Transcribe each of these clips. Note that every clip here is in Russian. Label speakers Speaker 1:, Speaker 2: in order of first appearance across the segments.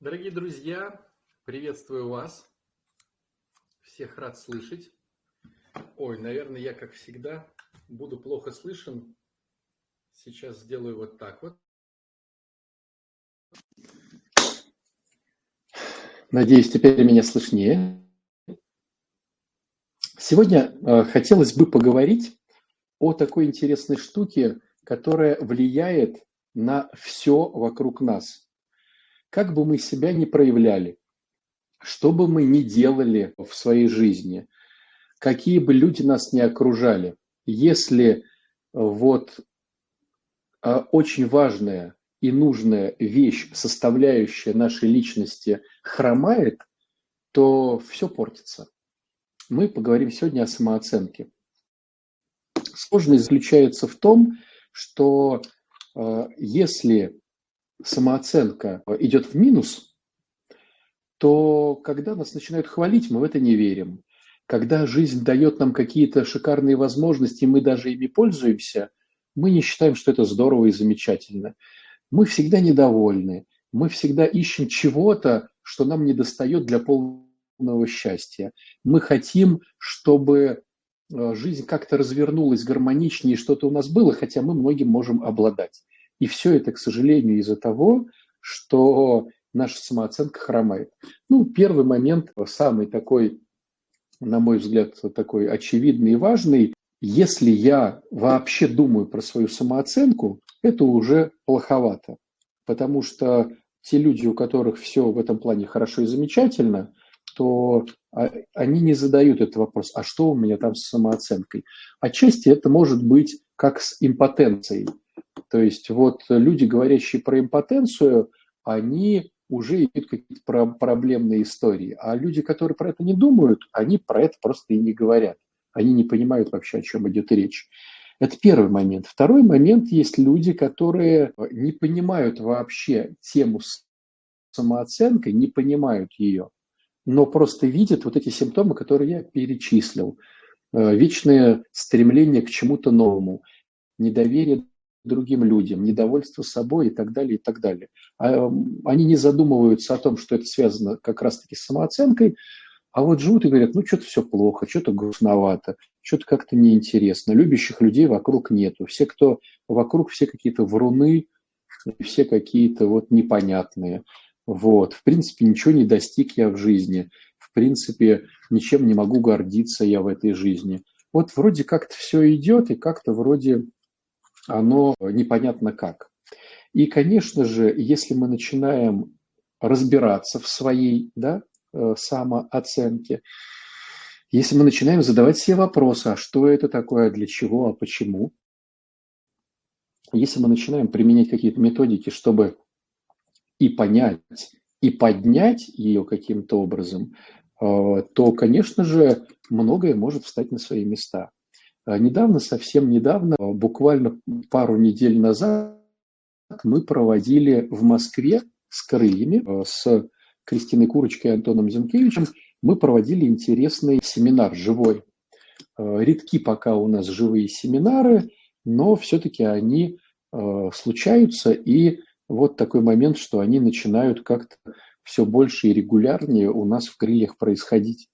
Speaker 1: Дорогие друзья, приветствую вас. Всех рад слышать. Ой, наверное, я, как всегда, буду плохо слышен. Сейчас сделаю вот так вот. Надеюсь, теперь меня слышнее. Сегодня э, хотелось бы поговорить о такой интересной штуке, которая влияет на все вокруг нас. Как бы мы себя ни проявляли, что бы мы ни делали в своей жизни, какие бы люди нас ни окружали, если вот а, очень важная и нужная вещь, составляющая нашей личности, хромает, то все портится. Мы поговорим сегодня о самооценке. Сложность заключается в том, что э, если самооценка идет в минус, то когда нас начинают хвалить, мы в это не верим. Когда жизнь дает нам какие-то шикарные возможности, мы даже ими пользуемся, мы не считаем, что это здорово и замечательно. Мы всегда недовольны, мы всегда ищем чего-то, что нам не достает для полного счастья. Мы хотим, чтобы э, жизнь как-то развернулась гармоничнее, что-то у нас было, хотя мы многим можем обладать. И все это, к сожалению, из-за того, что наша самооценка хромает. Ну, первый момент, самый такой, на мой взгляд, такой очевидный и важный, если я вообще думаю про свою самооценку, это уже плоховато. Потому что те люди, у которых все в этом плане хорошо и замечательно, то а, они не задают этот вопрос, а что у меня там с самооценкой? Отчасти это может быть как с импотенцией. То есть вот люди, говорящие про импотенцию, они уже имеют какие-то проблемные истории. А люди, которые про это не думают, они про это просто и не говорят. Они не понимают вообще, о чем идет речь. Это первый момент. Второй момент, есть люди, которые не понимают вообще тему самооценкой, не понимают ее, но просто видят вот эти симптомы, которые я перечислил. Э, вечное стремление к чему-то новому, недоверие другим людям, недовольство собой и так далее, и так далее. А, они не задумываются о том, что это связано как раз-таки с самооценкой, а вот живут и говорят, ну, что-то все плохо, что-то грустновато, что-то как-то неинтересно. Любящих людей вокруг нету. Все, кто вокруг, все какие-то вруны, все какие-то вот непонятные. Вот. В принципе, ничего не достиг я в жизни. В принципе, ничем не могу гордиться я в этой жизни. Вот вроде как-то все идет, и как-то вроде оно непонятно как. И, конечно же, если мы начинаем разбираться в своей да, э, самооценке, если мы начинаем задавать себе вопросы, а что это такое, для чего, а почему, если мы начинаем применять какие-то методики, чтобы и понять, и поднять ее каким-то образом, э, то, конечно же, многое может встать на свои места. А недавно, совсем недавно, буквально пару недель назад, мы проводили в Москве с крыльями, э, с Кристиной Курочкой и Антоном Зинкевичем, мы проводили интересный семинар живой. Редки пока у нас живые семинары, но все-таки они случаются, и вот такой момент, что они начинают как-то все больше и регулярнее у нас в крыльях происходить.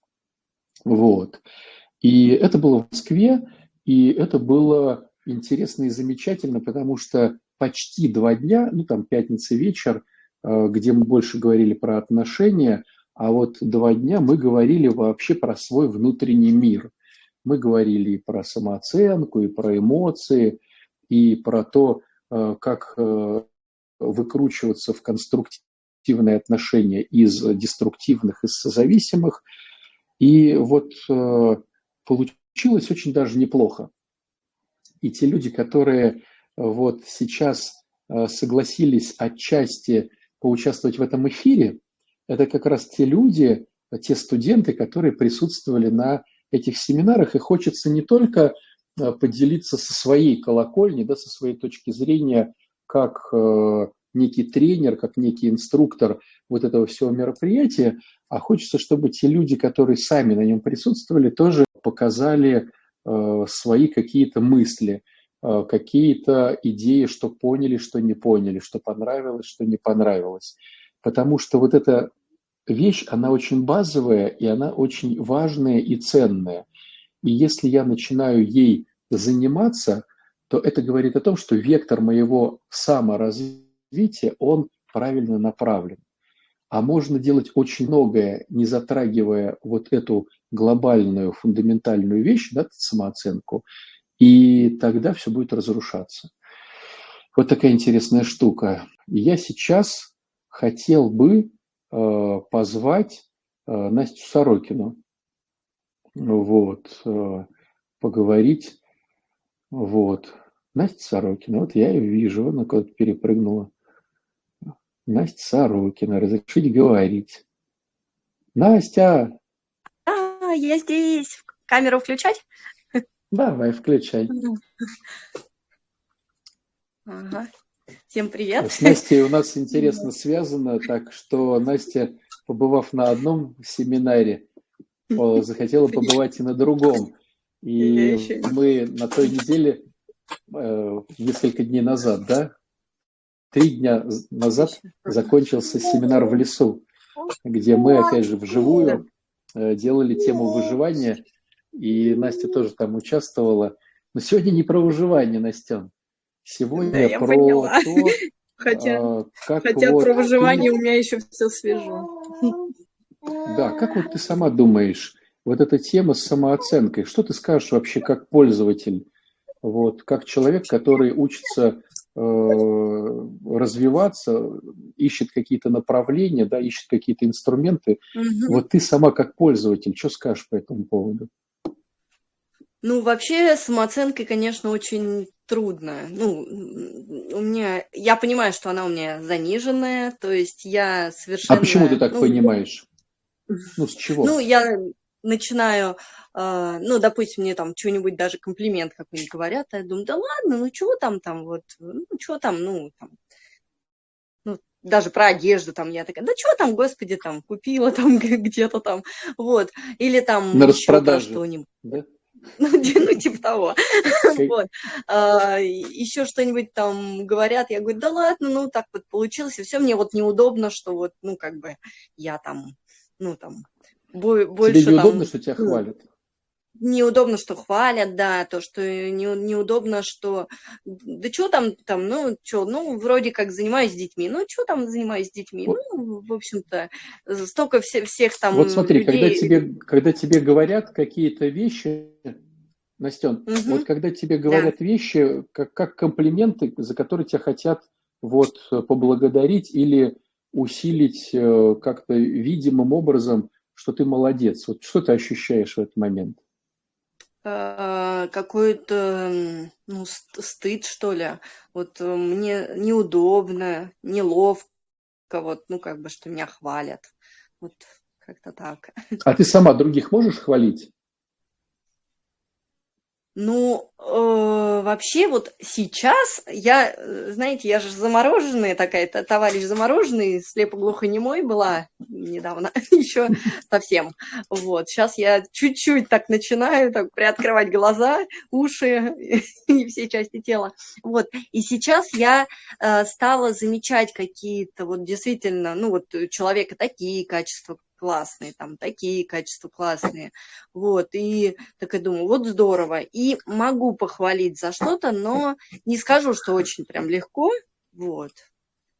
Speaker 1: Вот. И это было в Москве, и это было интересно и замечательно, потому что почти два дня, ну там пятница вечер, э, где мы больше говорили про отношения, а вот два дня мы говорили вообще про свой внутренний мир. Мы говорили и про самооценку, и про эмоции, и про то, э, как э, выкручиваться в конструктивные отношения из деструктивных, из созависимых. И вот получилось получилось очень даже неплохо. И те люди, которые э, вот сейчас э, согласились отчасти поучаствовать в этом эфире, это как раз те люди, те студенты, которые присутствовали на этих семинарах, и хочется не только э, поделиться со своей колокольни, да, со своей точки зрения, как некий тренер, как некий инструктор вот этого всего мероприятия, а хочется, чтобы те люди, которые сами на нем присутствовали, тоже показали э, свои какие-то мысли, э, какие-то идеи, что поняли, что не поняли, что понравилось, что не понравилось. потому что вот эта вещь, она очень базовая, и она очень важная и ценная. И если я начинаю ей заниматься, то это говорит о том, что вектор моего саморазвития, он правильно направлен. А можно делать очень многое, не затрагивая вот эту глобальную, фундаментальную вещь, да, самооценку, и тогда все будет разрушаться. Вот такая интересная штука. Я сейчас хотел бы э, позвать э, Настю Сорокину, вот, э, поговорить, вот. Настя Сорокина, вот я ее вижу, она куда-то перепрыгнула. Настя Сорокина, разрешить говорить. Настя!
Speaker 2: Я здесь. Камеру включать?
Speaker 1: Давай, включай.
Speaker 2: Ага. Всем привет.
Speaker 1: С Настей у нас интересно связано, так что Настя, побывав на одном семинаре, захотела побывать и на другом. И мы на той неделе, э, несколько дней назад, да, три дня назад закончился семинар в лесу, где мы, опять же, вживую делали тему выживания, и Настя тоже там участвовала. Но сегодня не про выживание, Настя. Сегодня да, про поняла. то,
Speaker 2: хотя, а, как хотя вот про выживание ты... у меня еще все свежо.
Speaker 1: Да, как вот ты сама думаешь, вот эта тема с самооценкой, что ты скажешь вообще как пользователь, вот, как человек, который учится э, развиваться, ищет какие-то направления, да, ищет какие-то инструменты. Угу. Вот ты сама как пользователь, что скажешь по этому поводу?
Speaker 2: Ну, вообще, самооценкой, конечно, очень трудно. Ну, у меня, я понимаю, что она у меня заниженная, то есть я совершенно...
Speaker 1: А почему ты так ну, понимаешь? Ну, с чего?
Speaker 2: Ну, я начинаю, э, ну, допустим, мне там что-нибудь, даже комплимент какой-нибудь говорят, а я думаю, да ладно, ну, чего там, там, вот, ну, что там, ну, там, ну, даже про одежду там я такая, да что там, господи, там, купила там где-то там, вот, или там
Speaker 1: На распродаже, что-нибудь.
Speaker 2: Да? Ну, ну, типа того. Вот. А, еще что-нибудь там говорят, я говорю, да ладно, ну, так вот получилось, и все, мне вот неудобно, что вот, ну, как бы я там, ну, там, больше
Speaker 1: Тебе неудобно,
Speaker 2: там,
Speaker 1: что тебя хвалят?
Speaker 2: неудобно, что хвалят, да, то, что не, неудобно, что да что там, там, ну, что, ну, вроде как занимаюсь с детьми, ну, что там занимаюсь с детьми, вот. ну, в общем-то, столько все, всех там
Speaker 1: Вот смотри, людей... когда, тебе, когда тебе говорят какие-то вещи, Настен, угу. вот когда тебе говорят да. вещи, как, как комплименты, за которые тебя хотят вот поблагодарить или усилить э, как-то видимым образом, что ты молодец. Вот что ты ощущаешь в этот момент?
Speaker 2: Э, какой-то ну, стыд, что ли. Вот э, мне неудобно, неловко, вот, ну, как бы, что меня хвалят. Вот как-то так.
Speaker 1: А ты сама других можешь хвалить?
Speaker 2: Ну, э, вообще вот сейчас я, э, знаете, я же замороженная такая, товарищ замороженный, слепо-глухонемой была недавно, еще совсем. Вот, сейчас я чуть-чуть так начинаю так приоткрывать глаза, уши и все части тела. Вот, и сейчас я э, стала замечать какие-то вот действительно, ну вот у человека такие качества, классные, там такие качества классные. Вот, и так я думаю, вот здорово. И могу похвалить за что-то, но не скажу, что очень прям легко. Вот.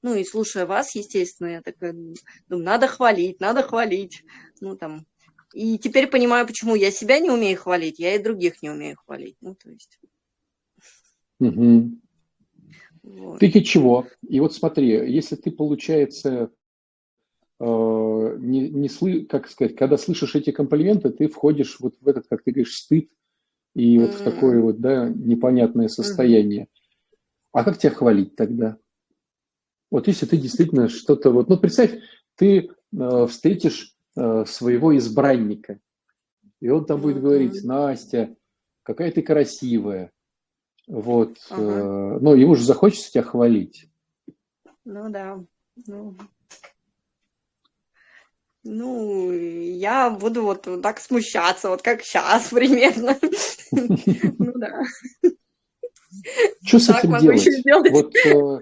Speaker 2: Ну и слушая вас, естественно, я такая думаю, надо хвалить, надо хвалить. Ну там. И теперь понимаю, почему я себя не умею хвалить, я и других не умею хвалить. Ну, то есть.
Speaker 1: Угу. Вот. Ты чего? И вот смотри, если ты, получается, не, не сlı, как сказать, когда слышишь эти комплименты, ты входишь вот в этот, как ты говоришь, стыд и вот mm-hmm. в такое вот, да, непонятное состояние. Mm-hmm. А как тебя хвалить тогда? Вот если ты действительно что-то вот, ну представь, ты э, встретишь э, своего избранника, и он там mm-hmm. будет говорить, Настя, какая ты красивая, вот, uh-huh. э, ну ему же захочется тебя хвалить.
Speaker 2: Ну да, ну ну, я буду вот так смущаться, вот как сейчас примерно. Ну да.
Speaker 1: Что с этим делать? Вот, э,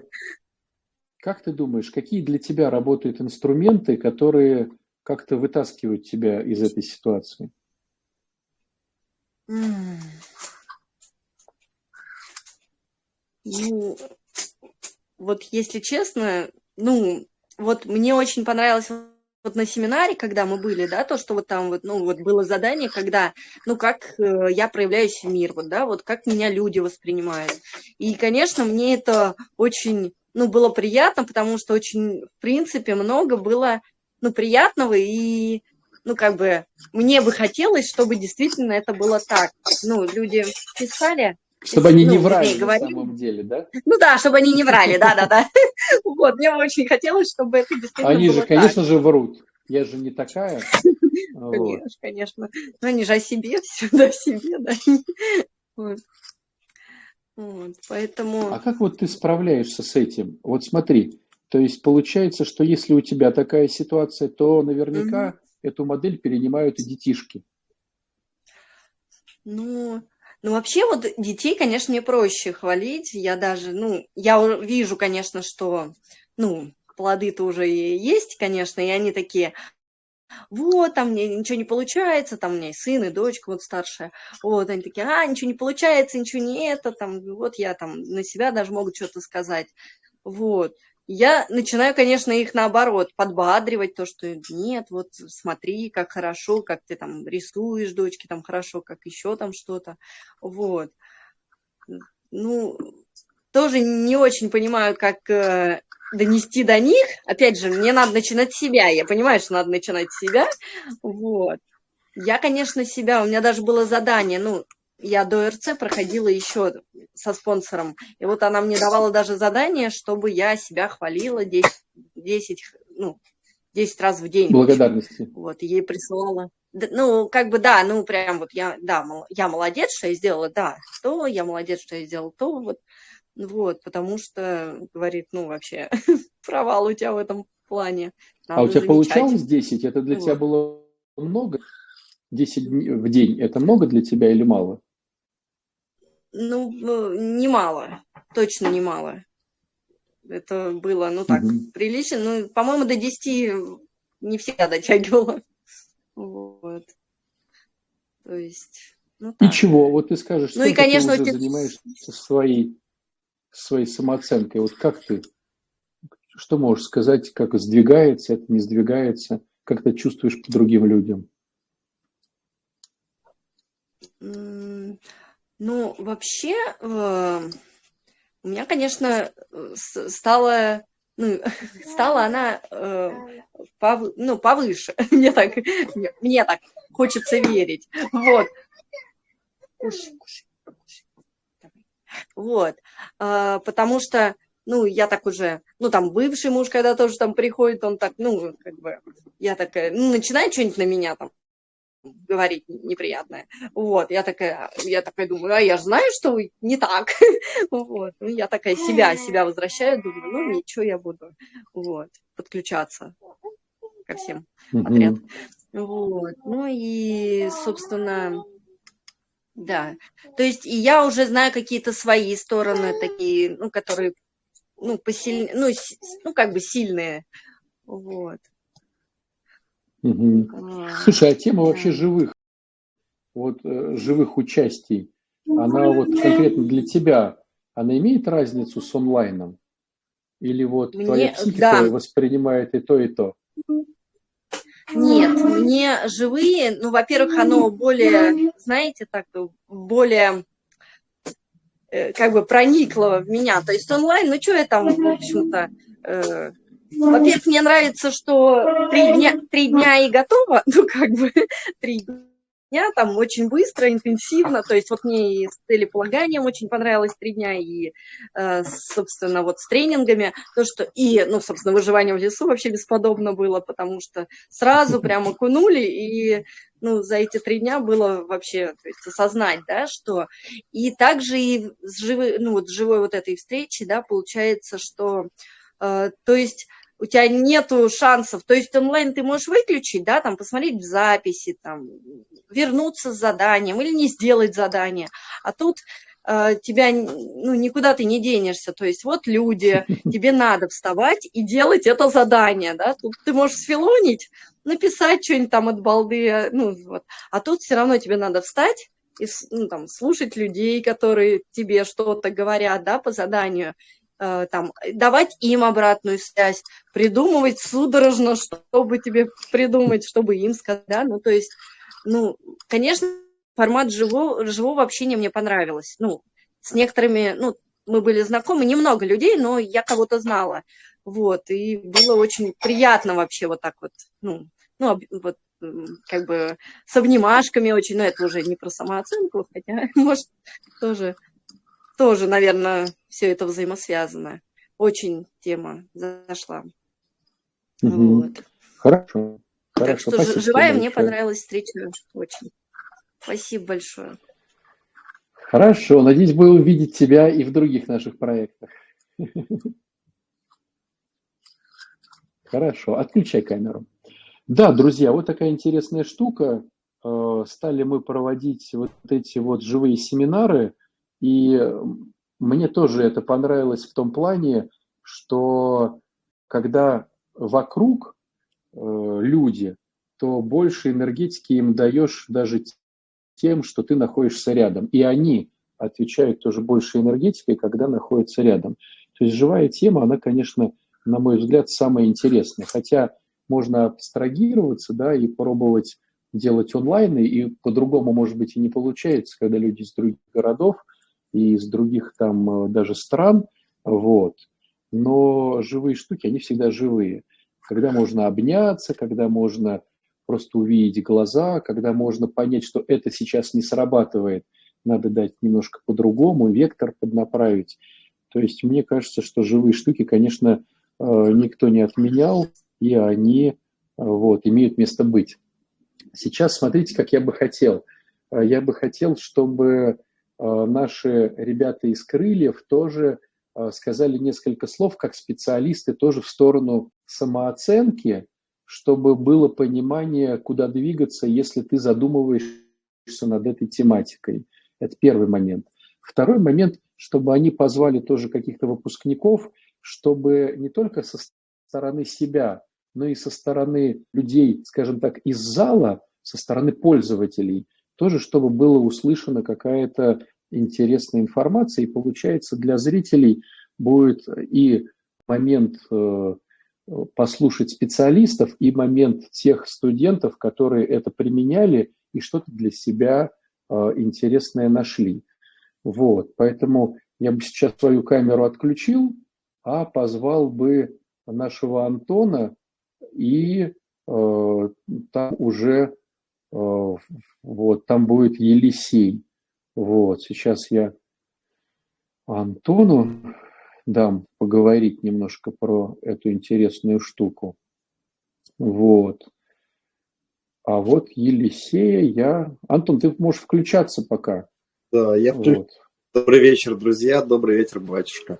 Speaker 1: Как ты думаешь, какие для тебя работают инструменты, которые как-то вытаскивают тебя из этой ситуации?
Speaker 2: Ну, вот если честно, ну, вот мне очень понравилось вот на семинаре, когда мы были, да, то, что вот там вот, ну, вот было задание, когда, ну, как э, я проявляюсь в мир, вот, да, вот как меня люди воспринимают. И, конечно, мне это очень, ну, было приятно, потому что очень, в принципе, много было, ну, приятного, и, ну, как бы, мне бы хотелось, чтобы действительно это было так. Ну, люди писали,
Speaker 1: чтобы они ну, не врали на говорили. самом деле, да?
Speaker 2: Ну да, чтобы они не врали, да-да-да. Вот, мне очень хотелось, чтобы это действительно
Speaker 1: Они же, конечно же, врут. Я же не такая.
Speaker 2: Конечно, конечно. Но они же о себе, все о себе, да. Вот. Вот, поэтому...
Speaker 1: А как вот ты справляешься с этим? Вот смотри, то есть получается, что если у тебя такая ситуация, то наверняка угу. эту модель перенимают и детишки.
Speaker 2: Ну, ну, вообще вот детей, конечно, мне проще хвалить. Я даже, ну, я вижу, конечно, что, ну, плоды-то уже и есть, конечно, и они такие, вот, там мне ничего не получается, там у меня и сын, и дочка вот старшая, вот, они такие, а, ничего не получается, ничего не это, там, вот я там на себя даже могу что-то сказать, вот, я начинаю, конечно, их наоборот подбадривать, то, что нет, вот смотри, как хорошо, как ты там рисуешь, дочки, там хорошо, как еще там что-то, вот. Ну, тоже не очень понимаю, как э, донести до них. Опять же, мне надо начинать с себя, я понимаю, что надо начинать с себя, вот. Я, конечно, себя, у меня даже было задание, ну, я до РЦ проходила еще со спонсором, и вот она мне давала даже задание, чтобы я себя хвалила 10, 10, ну, 10 раз в день.
Speaker 1: Благодарности.
Speaker 2: Вот, ей присылала. Ну, как бы, да, ну, прям вот я, да, я молодец, что я сделала, да, то, я молодец, что я сделала то, вот, вот, потому что, говорит, ну, вообще, провал у тебя в этом плане.
Speaker 1: Надо а у тебя замечать. получалось 10? Это для вот. тебя было много? 10 в день – это много для тебя или мало?
Speaker 2: Ну, немало, точно немало. Это было, ну так, угу. прилично. Ну, по-моему, до 10 не всегда дотягивала. Вот. То есть,
Speaker 1: ну так. Ничего, вот ты скажешь, ну, и, конечно, ты уже занимаешься своей, своей самооценкой. Вот как ты, что можешь сказать, как сдвигается это, не сдвигается, как ты чувствуешь по другим людям?
Speaker 2: Ну, вообще, э, у меня, конечно, стала, ну, стала она э, пов, ну, повыше. Мне так, мне так хочется верить. Вот. Вот. А, потому что, ну, я так уже, ну, там, бывший муж, когда тоже там приходит, он так, ну, как бы, я такая, ну, начинает что-нибудь на меня там говорить неприятное. Вот, я такая, я такая думаю, а я же знаю, что не так. Вот, ну, я такая себя, себя возвращаю, думаю, ну, ничего, я буду, вот, подключаться ко всем подряд. Вот, ну и, собственно, да. То есть и я уже знаю какие-то свои стороны такие, ну, которые, ну, посильнее, ну, ну, как бы сильные. Вот.
Speaker 1: Угу. Слушай, а тема вообще живых, вот э, живых участий, она вот конкретно для тебя, она имеет разницу с онлайном? Или вот мне, твоя психика да. воспринимает и то, и то?
Speaker 2: Нет, мне живые, ну, во-первых, оно более, знаете, так, более э, как бы проникло в меня. То есть онлайн, ну, что я там, в общем-то, э, во-первых, мне нравится, что три дня, три дня и готово, ну, как бы, три дня, там, очень быстро, интенсивно, то есть вот мне и с целеполаганием очень понравилось три дня, и, э, собственно, вот с тренингами, то, что, и, ну, собственно, выживание в лесу вообще бесподобно было, потому что сразу прямо окунули, и, ну, за эти три дня было вообще, то есть осознать, да, что, и также и с живой, ну, вот живой вот этой встречи, да, получается, что, то есть у тебя нету шансов. То есть онлайн ты можешь выключить, да, там посмотреть в записи, там, вернуться с заданием или не сделать задание. А тут э, тебя, ну, никуда ты не денешься. То есть вот люди, тебе надо вставать и делать это задание, да. Тут ты можешь сфилонить, написать что-нибудь там от балды, ну, вот. А тут все равно тебе надо встать, и, ну, там, слушать людей, которые тебе что-то говорят, да, по заданию, э, там, давать им обратную связь, придумывать судорожно, чтобы тебе придумать, чтобы им сказать, да, ну, то есть, ну, конечно, формат живого, живого общения мне понравилось, ну, с некоторыми, ну, мы были знакомы, немного людей, но я кого-то знала, вот, и было очень приятно вообще вот так вот, ну, ну, вот как бы с обнимашками очень, но это уже не про самооценку, хотя, может, тоже, тоже, наверное, все это взаимосвязано. Очень тема зашла.
Speaker 1: Угу. Вот. Хорошо.
Speaker 2: Так что Спасибо живая большое. мне понравилась встреча очень. Спасибо большое.
Speaker 1: Хорошо. Надеюсь, будем увидеть тебя и в других наших проектах. Хорошо. Отключай камеру. Да, друзья, вот такая интересная штука. Э, стали мы проводить вот эти вот живые семинары, и мне тоже это понравилось в том плане, что когда вокруг э, люди, то больше энергетики им даешь даже тем, что ты находишься рядом. И они отвечают тоже больше энергетикой, когда находятся рядом. То есть живая тема, она, конечно, на мой взгляд, самая интересная. Хотя можно абстрагироваться, да, и пробовать делать онлайн, и по-другому, может быть, и не получается, когда люди из других городов и из других там э, даже стран, вот. Но живые штуки, они всегда живые. Когда можно обняться, когда можно просто увидеть глаза, когда можно понять, что это сейчас не срабатывает, надо дать немножко по-другому, вектор поднаправить. То есть мне кажется, что живые штуки, конечно, э, никто не отменял, и они э, вот, имеют место быть. Сейчас смотрите, как я бы хотел. Я бы хотел, чтобы наши ребята из крыльев тоже сказали несколько слов, как специалисты, тоже в сторону самооценки, чтобы было понимание, куда двигаться, если ты задумываешься над этой тематикой. Это первый момент. Второй момент, чтобы они позвали тоже каких-то выпускников, чтобы не только со стороны себя, но и со стороны людей, скажем так, из зала, со стороны пользователей, тоже чтобы было услышана какая-то интересная информация, и получается для зрителей будет и момент э, послушать специалистов, и момент тех студентов, которые это применяли и что-то для себя э, интересное нашли. Вот, поэтому я бы сейчас свою камеру отключил, а позвал бы нашего Антона, и э, там уже вот там будет Елисей. Вот, сейчас я Антону дам поговорить немножко про эту интересную штуку. Вот. А вот Елисея я... Антон, ты можешь включаться пока.
Speaker 3: Да, я включу. Вот. Добрый вечер, друзья. Добрый вечер, батюшка.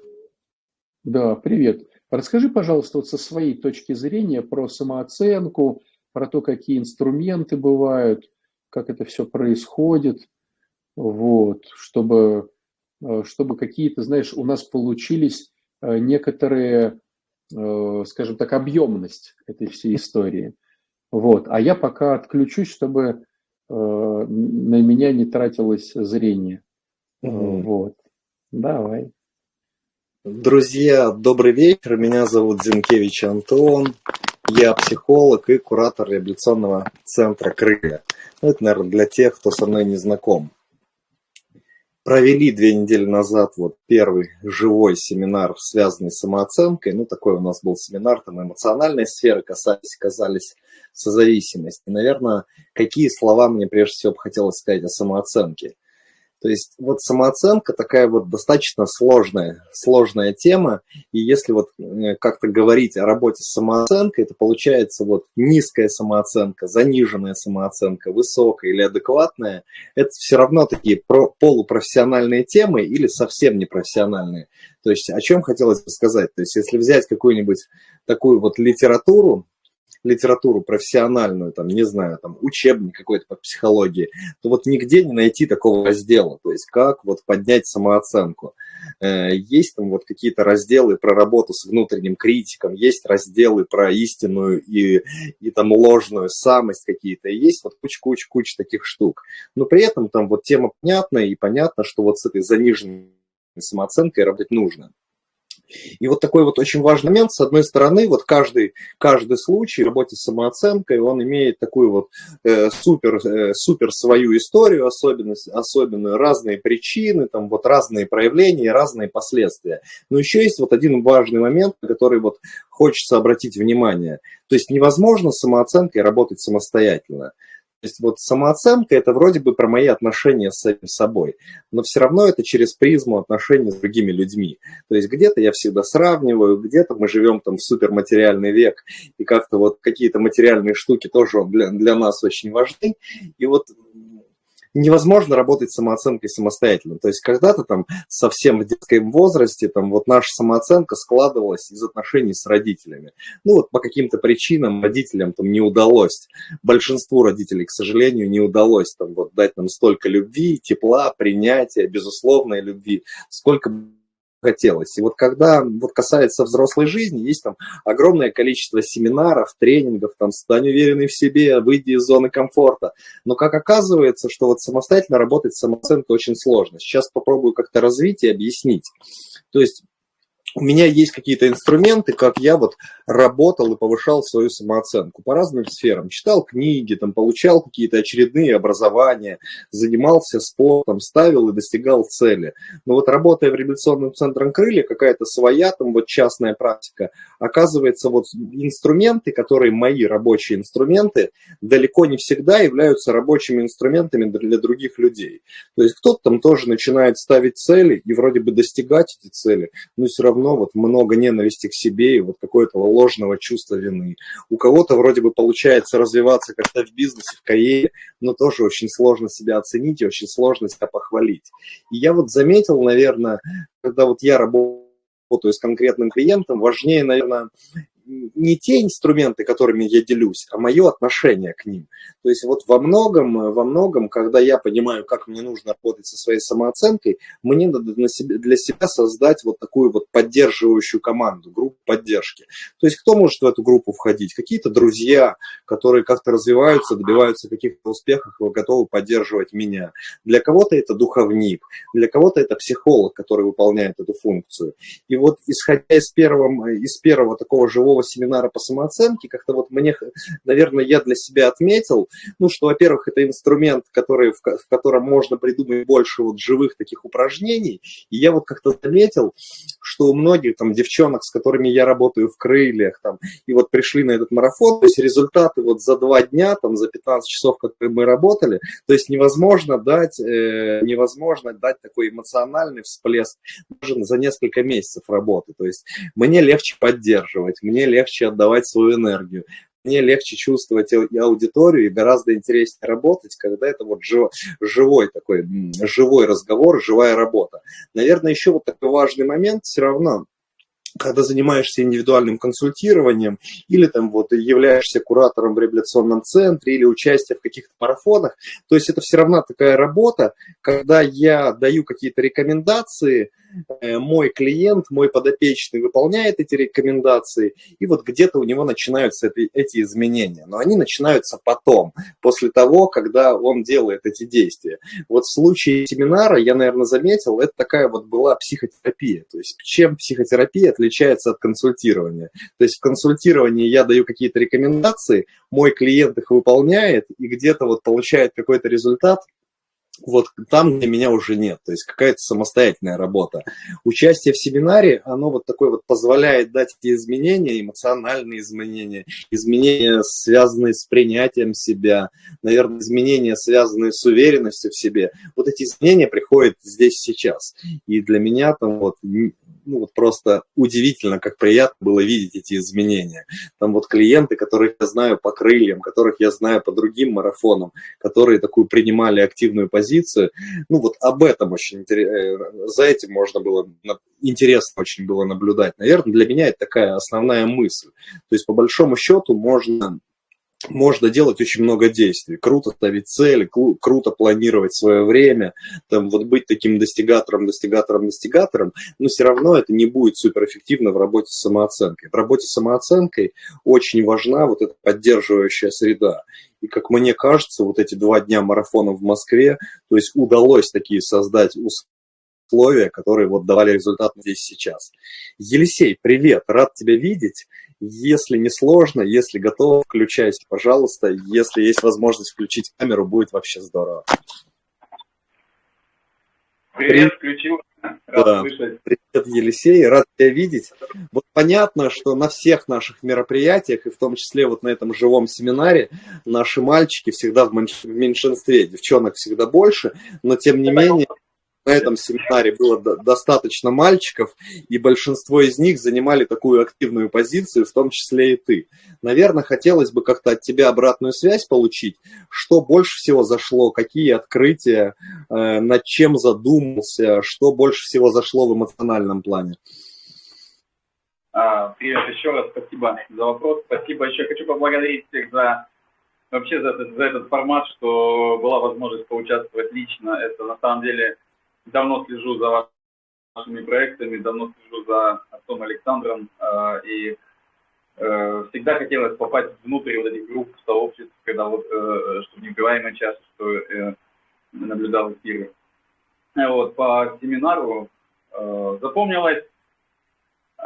Speaker 1: Да, привет. Расскажи, пожалуйста, вот со своей точки зрения про самооценку, про то, какие инструменты бывают, как это все происходит, вот, чтобы, э, чтобы какие-то, знаешь, у нас получились э, некоторые, э, скажем так, объемность этой всей истории. Вот. А я пока отключусь, чтобы на меня не тратилось зрение. Угу. Вот. Давай.
Speaker 3: Друзья, добрый вечер. Меня зовут Зинкевич Антон. Я психолог и куратор реабилитационного центра «Крылья». Ну, это, наверное, для тех, кто со мной не знаком. Провели две недели назад вот первый живой семинар, связанный с самооценкой. Ну, такой у нас был семинар, там эмоциональной сферы касались, казались созависимости. Наверное, какие слова мне прежде всего хотелось сказать о самооценке – то есть вот самооценка такая вот достаточно сложная, сложная тема. И если вот э, как-то говорить о работе с самооценкой, это получается вот низкая самооценка, заниженная самооценка, высокая или адекватная. Это все равно такие полупрофессиональные темы или совсем непрофессиональные. То есть о чем хотелось бы сказать? То есть если взять какую-нибудь такую вот литературу, литературу профессиональную, там, не знаю, там, учебник какой-то по психологии, то вот нигде не найти такого раздела, то есть как вот поднять самооценку. Э, есть там вот какие-то разделы про работу с внутренним критиком, есть разделы про истинную и, и там ложную самость какие-то, есть вот куча-куча-куча таких штук. Но при этом там вот тема понятная и понятно, что вот с этой заниженной самооценкой работать нужно. И вот такой вот очень важный момент, с одной стороны, вот каждый, каждый случай в работе с самооценкой, он имеет такую вот э, супер, э, супер свою историю, особенность, особенную, разные причины, там вот разные проявления, разные последствия. Но еще есть вот один важный момент, на который вот хочется обратить внимание. То есть невозможно самооценкой работать самостоятельно. Есть вот самооценка – это вроде бы про мои отношения с самим собой, но все равно это через призму отношений с другими людьми. То есть где-то я всегда сравниваю, где-то мы живем там в суперматериальный век, и как-то вот какие-то материальные штуки тоже для, для нас очень важны. И вот невозможно работать самооценкой самостоятельно. То есть когда-то там совсем в детском возрасте там вот наша самооценка складывалась из отношений с родителями. Ну вот по каким-то причинам родителям там не удалось, большинству родителей, к сожалению, не удалось там вот дать нам столько любви, тепла, принятия, безусловной любви, сколько хотелось. И вот когда вот касается взрослой жизни, есть там огромное количество семинаров, тренингов, там, стань уверенный в себе, выйди из зоны комфорта. Но как оказывается, что вот самостоятельно работать с самооценкой очень сложно. Сейчас попробую как-то развить и объяснить. То есть у меня есть какие-то инструменты, как я вот работал и повышал свою самооценку по разным сферам. Читал книги, там, получал какие-то очередные образования, занимался спортом, ставил и достигал цели. Но вот работая в реабилитационном центре крылья, какая-то своя там вот частная практика, оказывается, вот инструменты, которые мои рабочие инструменты, далеко не всегда являются рабочими инструментами для других людей. То есть кто-то там тоже начинает ставить цели и вроде бы достигать эти цели, но все равно равно вот много ненависти к себе и вот какое-то ложного чувства вины. У кого-то вроде бы получается развиваться как-то в бизнесе, в карьере, но тоже очень сложно себя оценить и очень сложно себя похвалить. И я вот заметил, наверное, когда вот я работаю с конкретным клиентом, важнее, наверное, не те инструменты, которыми я делюсь, а мое отношение к ним. То есть вот во многом, во многом, когда я понимаю, как мне нужно работать со своей самооценкой, мне надо для себя, создать вот такую вот поддерживающую команду, группу поддержки. То есть кто может в эту группу входить? Какие-то друзья, которые как-то развиваются, добиваются каких-то успехов и готовы поддерживать меня. Для кого-то это духовник, для кого-то это психолог, который выполняет эту функцию. И вот исходя из первого, из первого такого живого второго семинара по самооценке, как-то вот мне, наверное, я для себя отметил, ну, что, во-первых, это инструмент, который, в, в котором можно придумать больше вот живых таких упражнений, и я вот как-то заметил, что у многих там девчонок, с которыми я работаю в крыльях, там, и вот пришли на этот марафон, то есть результаты вот за два дня, там, за 15 часов, которые мы работали, то есть невозможно дать, э, невозможно дать такой эмоциональный всплеск даже за несколько месяцев работы, то есть мне легче поддерживать, мне легче отдавать свою энергию, мне легче чувствовать аудиторию, и гораздо интереснее работать, когда это вот живой такой, живой разговор, живая работа. Наверное, еще вот такой важный момент все равно, когда занимаешься индивидуальным консультированием или там вот являешься куратором в реабилитационном центре или участие в каких-то марафонах, то есть это все равно такая работа, когда я даю какие-то рекомендации, мой клиент, мой подопечный выполняет эти рекомендации, и вот где-то у него начинаются эти, эти изменения. Но они начинаются потом, после того, когда он делает эти действия. Вот в случае семинара, я, наверное, заметил, это такая вот была психотерапия. То есть чем психотерапия отличается от консультирования? То есть в консультировании я даю какие-то рекомендации, мой клиент их выполняет и где-то вот получает какой-то результат, вот там для меня уже нет, то есть какая-то самостоятельная работа. Участие в семинаре, оно вот такое вот позволяет дать эти изменения, эмоциональные изменения, изменения, связанные с принятием себя, наверное, изменения, связанные с уверенностью в себе. Вот эти изменения приходят здесь сейчас. И для меня там вот ну, вот просто удивительно, как приятно было видеть эти изменения. Там вот клиенты, которых я знаю по крыльям, которых я знаю по другим марафонам, которые такую принимали активную позицию, ну, вот об этом очень интересно, за этим можно было, интересно очень было наблюдать. Наверное, для меня это такая основная мысль. То есть, по большому счету, можно можно делать очень много действий. Круто ставить цели, круто планировать свое время, там, вот быть таким достигатором, достигатором, достигатором, но все равно это не будет суперэффективно в работе с самооценкой. В работе с самооценкой очень важна вот эта поддерживающая среда. И, как мне кажется, вот эти два дня марафона в Москве, то есть удалось такие создать условия, которые вот давали результат здесь сейчас. Елисей, привет, рад тебя видеть. Если не сложно, если готов, включайся, пожалуйста. Если есть возможность включить камеру, будет вообще здорово.
Speaker 4: Привет, включил.
Speaker 3: да. Привет, Елисей, рад тебя видеть. Вот понятно, что на всех наших мероприятиях, и в том числе вот на этом живом семинаре, наши мальчики всегда в меньшинстве, девчонок всегда больше, но тем не менее на этом семинаре было достаточно мальчиков, и большинство из них занимали такую активную позицию, в том числе и ты. Наверное, хотелось бы как-то от тебя обратную связь получить, что больше всего зашло, какие открытия, э, над чем задумался, что больше всего зашло в эмоциональном плане.
Speaker 4: А, привет еще раз, спасибо за вопрос. Спасибо еще хочу поблагодарить всех за вообще за за этот формат, что была возможность поучаствовать лично. Это на самом деле давно слежу за вашими проектами, давно слежу за отцом Александром, э, и э, всегда хотелось попасть внутрь вот этих групп, сообществ, когда вот, э, чтобы не говорим час, что э, наблюдал эфиры. Вот, по семинару э, запомнилось, э,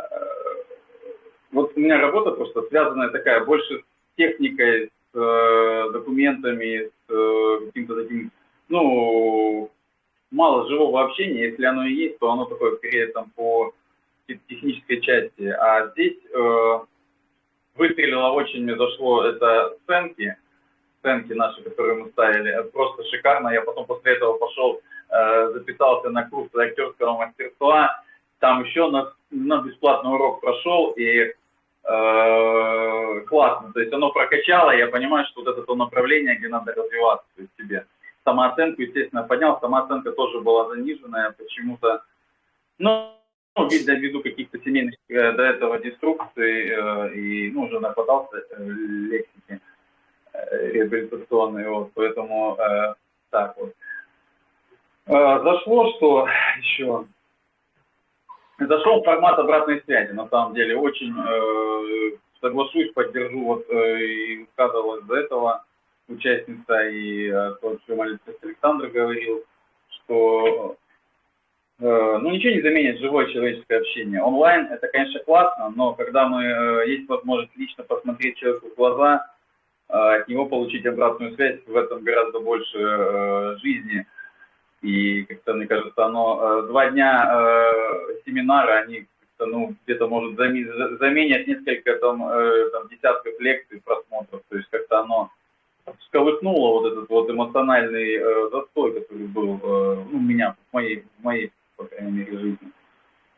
Speaker 4: вот у меня работа просто связанная такая, больше с техникой, с э, документами, с э, каким-то таким, ну, мало живого общения, если оно и есть, то оно такое скорее там по технической части. А здесь э, выстрелило очень, мне зашло, это сценки, сценки наши, которые мы ставили, просто шикарно. Я потом после этого пошел, э, записался на курс актерского мастерства, там еще на, на бесплатный урок прошел, и э, классно, то есть оно прокачало, я понимаю, что вот это то направление, где надо развиваться то есть себе самооценку, естественно, поднял. Самооценка тоже была заниженная почему-то. Ну, видно, ввиду каких-то семейных э, до этого деструкций э, и ну, уже нападался э, лексики э, реабилитационной, вот, поэтому э, так вот. Э, зашло, что еще зашел формат обратной связи, на самом деле, очень э, соглашусь, поддержу, вот э, и сказывалось до этого участница и э, тот журналист Александр говорил, что э, ну, ничего не заменит живое человеческое общение. Онлайн это, конечно, классно, но когда мы э, есть возможность лично посмотреть человеку в глаза, от него получить обратную связь, в этом гораздо больше жизни. И как-то, мне кажется, оно два дня семинара, они ну, где-то может заменять несколько там, там десятков лекций, просмотров. То есть как-то оно всколыхнуло вот этот вот эмоциональный э, застой, который был э, ну, у меня, в моей, в моей, по крайней мере, жизни.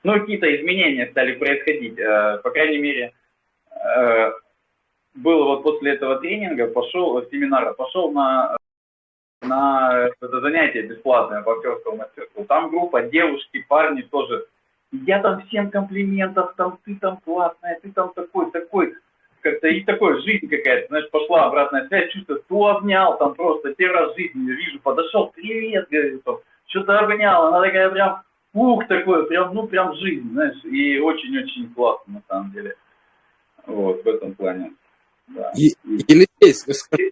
Speaker 4: Ну, какие-то изменения стали происходить. Э, по крайней мере, э, было вот после этого тренинга, пошел, семинара, пошел на, на это занятие бесплатное по актерскому мастерству. Там группа девушки, парни тоже. Я там всем комплиментов, там ты там классная, ты там такой, такой как-то и такой жизнь какая-то, знаешь, пошла обратная связь, чувство, то обнял, там просто первый раз в жизни вижу, подошел, привет, говорит, что-то обнял, она такая прям, ух, такой, прям, ну, прям жизнь, знаешь, и очень-очень классно, на самом деле, вот, в этом плане,
Speaker 3: да. Елисей, скажи,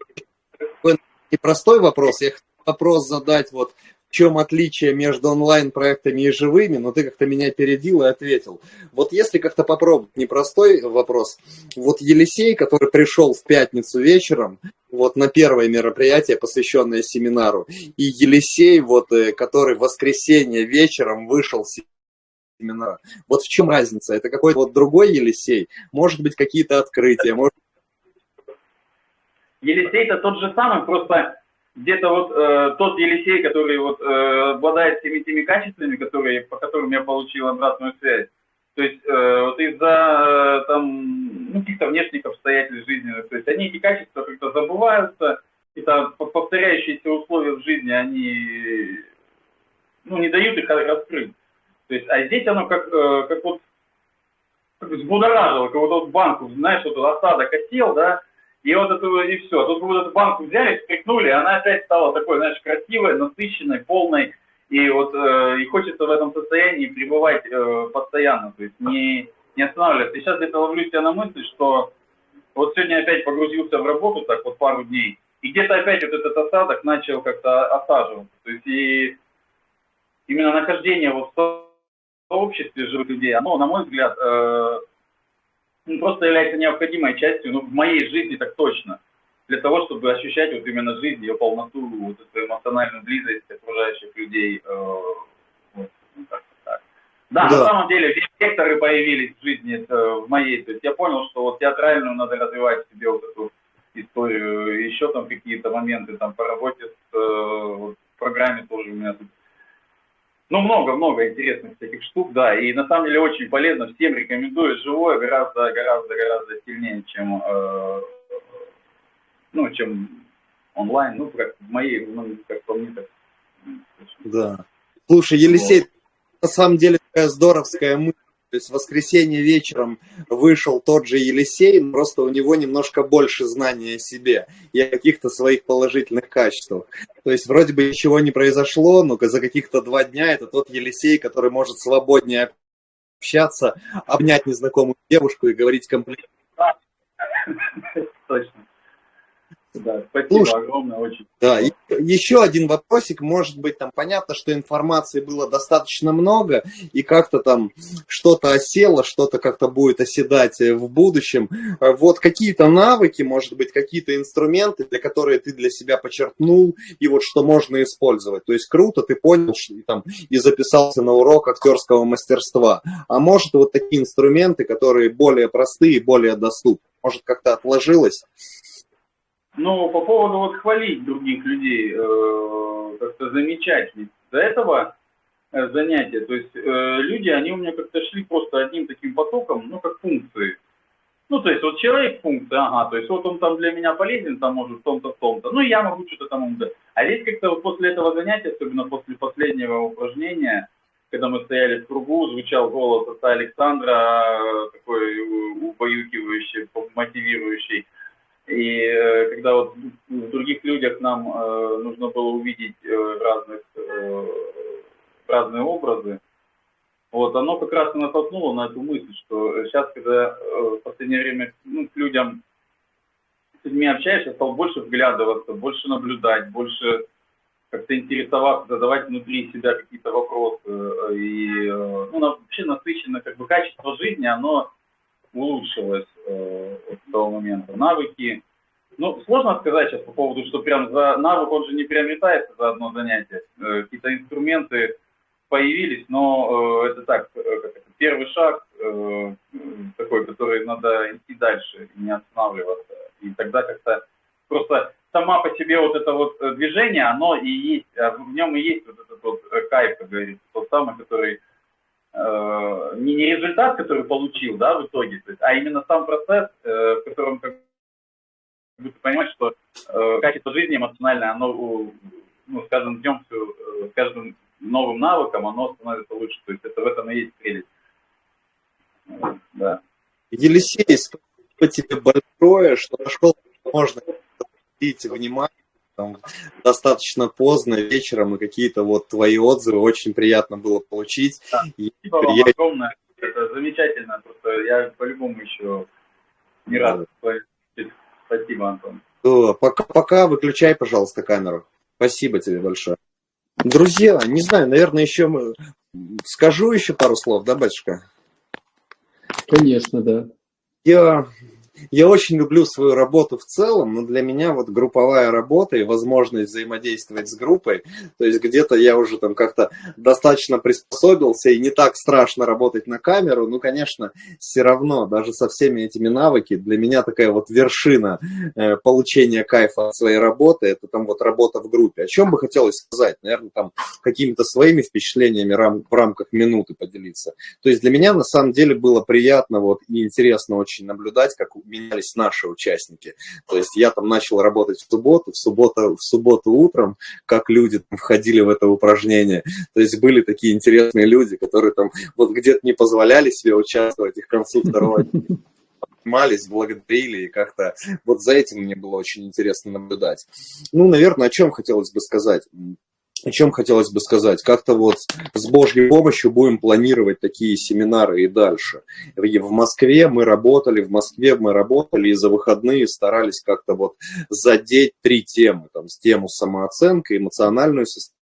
Speaker 3: непростой вопрос, я хочу вопрос задать вот в чем отличие между онлайн-проектами и живыми, но ты как-то меня передил и ответил. Вот если как-то попробовать непростой вопрос, вот Елисей, который пришел в пятницу вечером, вот на первое мероприятие, посвященное семинару, и Елисей, вот, э, который в воскресенье вечером вышел с семинара. Вот в чем разница? Это какой-то вот другой Елисей? Может быть, какие-то открытия? Может...
Speaker 4: Елисей это тот же самый, просто где-то вот э, тот Елисей, который вот э, обладает всеми теми качествами, которые, по которым я получил обратную связь, То есть э, вот из-за э, там ну, каких-то внешних обстоятельств жизненных, то есть они эти качества как-то забываются, и там повторяющиеся условия в жизни, они ну, не дают их раскрыть. То есть, а здесь оно как, э, как вот как взбудоражило, как вот, вот банку, знаешь, вот осадок осел, да, и вот эту, и все. Тут вот эту банку взяли, стряхнули, и она опять стала такой, знаешь, красивой, насыщенной, полной, и вот э, и хочется в этом состоянии пребывать э, постоянно, то есть не, не останавливаться. И сейчас где-то ловлю себя на мысль, что вот сегодня опять погрузился в работу, так вот пару дней, и где-то опять вот этот осадок начал как-то осаживаться. То есть и именно нахождение вот в сообществе живых людей, оно, на мой взгляд, э, ну, просто является необходимой частью, ну, в моей жизни так точно для того, чтобы ощущать вот именно жизнь, ее полноту, вот эту эмоциональную близость окружающих людей. Э, вот, ну, так, так. Да, да, на самом деле векторы появились в жизни это, в моей. То есть я понял, что вот театральную надо развивать в себе вот эту историю, еще там какие-то моменты там по работе с э, вот, в программе тоже у меня тут ну, много-много интересных таких штук, да, и на самом деле очень полезно, всем рекомендую, живое гораздо, гораздо, гораздо сильнее, чем э, ну, чем онлайн, ну, как в моей, ну, как по мне, так.
Speaker 3: Да. Слушай, Елисей, вот. на самом деле такая здоровская мысль. То есть в воскресенье вечером вышел тот же Елисей, просто у него немножко больше знания о себе и о каких-то своих положительных качествах. То есть вроде бы ничего не произошло, но за каких-то два дня это тот Елисей, который может свободнее общаться, обнять незнакомую девушку и говорить комплименты.
Speaker 4: Точно. Да, спасибо Слушай, огромное, очень.
Speaker 3: Да, и еще один вопросик, может быть, там понятно, что информации было достаточно много, и как-то там что-то осело, что-то как-то будет оседать э, в будущем. Вот какие-то навыки, может быть, какие-то инструменты, для которые ты для себя подчеркнул, и вот что можно использовать. То есть круто, ты понял что, и, там, и записался на урок актерского мастерства. А может, вот такие инструменты, которые более простые, более доступны. Может, как-то отложилось?
Speaker 4: Ну, по поводу вот хвалить других людей, э, как-то замечать. Ведь до этого э, занятия, то есть э, люди, они у меня как-то шли просто одним таким потоком, ну, как функции. Ну, то есть вот человек функция, ага, то есть вот он там для меня полезен, там может в том-то, в том-то, ну, я могу что-то там ему А здесь как-то вот после этого занятия, особенно после последнего упражнения, когда мы стояли в кругу, звучал голос отца Александра, такой убаюкивающий, мотивирующий, и э, когда вот в других людях нам э, нужно было увидеть э, разных, э, разные образы, вот, оно как раз и натолкнуло на эту мысль, что сейчас, когда э, в последнее время ну, к людям, с людьми общаешься, стал больше вглядываться, больше наблюдать, больше как-то интересоваться, задавать внутри себя какие-то вопросы. Э, и э, ну, вообще насыщенно как бы качество жизни, оно улучшилось э, с того момента. Навыки, ну, сложно сказать сейчас по поводу, что прям за навык, он же не приобретается за одно занятие. Э, какие-то инструменты появились, но э, это так, э, как первый шаг э, такой, который надо идти дальше не останавливаться. И тогда как-то просто сама по себе вот это вот э, движение, оно и есть, а в нем и есть вот этот вот э, кайф, как говорится, тот самый, который э, не, не результат, который получил, да, в итоге, то есть, а именно сам процесс, э, в котором как бы понимать, что э, качество жизни эмоциональное, оно, ну, с каждым днем, все, э, с каждым новым навыком, оно становится лучше. То есть это в этом и есть прелесть.
Speaker 3: Да. Елисей, спасибо тебе большое, что нашел можно обратить внимание там, достаточно поздно вечером, и какие-то вот твои отзывы очень приятно было получить.
Speaker 4: Да, и спасибо приятно... вам огромное, это замечательно, просто я по-любому еще не рад. Спасибо, Антон.
Speaker 3: Пока, пока выключай, пожалуйста, камеру. Спасибо тебе большое. Друзья, не знаю, наверное, еще скажу еще пару слов, да, батюшка?
Speaker 1: Конечно, да.
Speaker 3: Я я очень люблю свою работу в целом, но для меня вот групповая работа и возможность взаимодействовать с группой, то есть где-то я уже там как-то достаточно приспособился и не так страшно работать на камеру, ну, конечно, все равно, даже со всеми этими навыки, для меня такая вот вершина э, получения кайфа от своей работы, это там вот работа в группе. О чем бы хотелось сказать? Наверное, там какими-то своими впечатлениями рам, в рамках минуты поделиться. То есть для меня на самом деле было приятно вот и интересно очень наблюдать, как менялись наши участники. То есть я там начал работать в субботу, в субботу, в субботу утром, как люди там входили в это упражнение. То есть были такие интересные люди, которые там вот где-то не позволяли себе участвовать, и к концу второго поднимались, благодарили, и как-то вот за этим мне было очень интересно наблюдать. Ну, наверное, о чем хотелось бы сказать о чем хотелось бы сказать. Как-то вот с Божьей помощью будем планировать такие семинары и дальше. В Москве мы работали, в Москве мы работали и за выходные старались как-то вот задеть три темы. Там, тему самооценка, эмоциональную состояние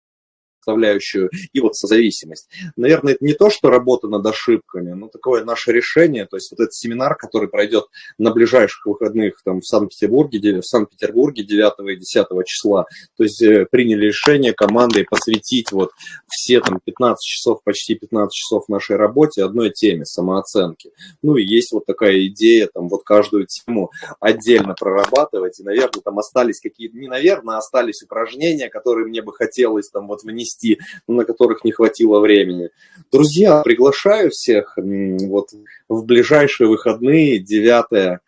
Speaker 3: составляющую и вот созависимость. Наверное, это не то, что работа над ошибками, но такое наше решение, то есть вот этот семинар, который пройдет на ближайших выходных там, в Санкт-Петербурге, в Санкт-Петербурге 9 и 10 числа, то есть э, приняли решение командой посвятить вот все там 15 часов, почти 15 часов нашей работе одной теме самооценки. Ну и есть вот такая идея, там вот каждую тему отдельно прорабатывать, и, наверное, там остались какие-то, не наверное, а остались упражнения, которые мне бы хотелось там вот внести вести, на которых не хватило времени. Друзья, приглашаю всех вот в ближайшие выходные, 9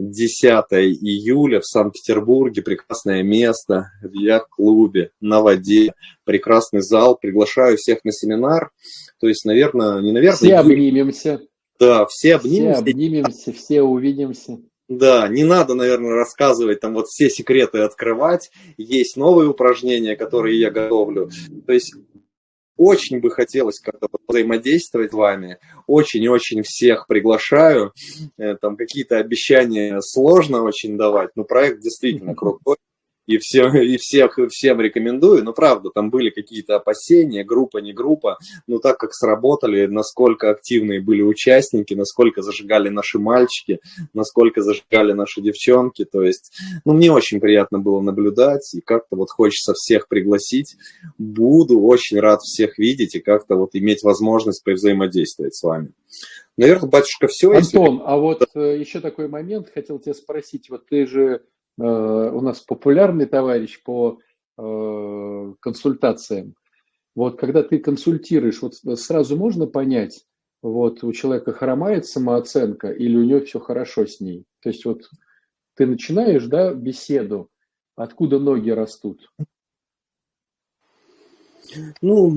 Speaker 3: 10 июля в Санкт-Петербурге, прекрасное место, в яхт-клубе, на воде, прекрасный зал, приглашаю всех на семинар, то есть, наверное, не наверное...
Speaker 1: Все обнимемся.
Speaker 3: Да, все обнимемся.
Speaker 1: Все обнимемся, все увидимся.
Speaker 3: Да, не надо, наверное, рассказывать, там вот все секреты открывать. Есть новые упражнения, которые я готовлю. То есть очень бы хотелось как-то взаимодействовать с вами. Очень-очень всех приглашаю. Э, там какие-то обещания сложно очень давать, но проект действительно крутой и, все, и всех, всем рекомендую. Но правда, там были какие-то опасения, группа, не группа. Но так как сработали, насколько активные были участники, насколько зажигали наши мальчики, насколько зажигали наши девчонки. То есть, ну, мне очень приятно было наблюдать, и как-то вот хочется всех пригласить. Буду очень рад всех видеть и как-то вот иметь возможность взаимодействовать с вами. Наверное, батюшка, все.
Speaker 1: Антон, если... а вот э, еще такой момент, хотел тебя спросить. Вот ты же у нас популярный товарищ по э, консультациям. Вот когда ты консультируешь, вот сразу можно понять, вот у человека хромает самооценка или у него все хорошо с ней. То есть вот ты начинаешь, да, беседу, откуда ноги растут.
Speaker 3: Ну,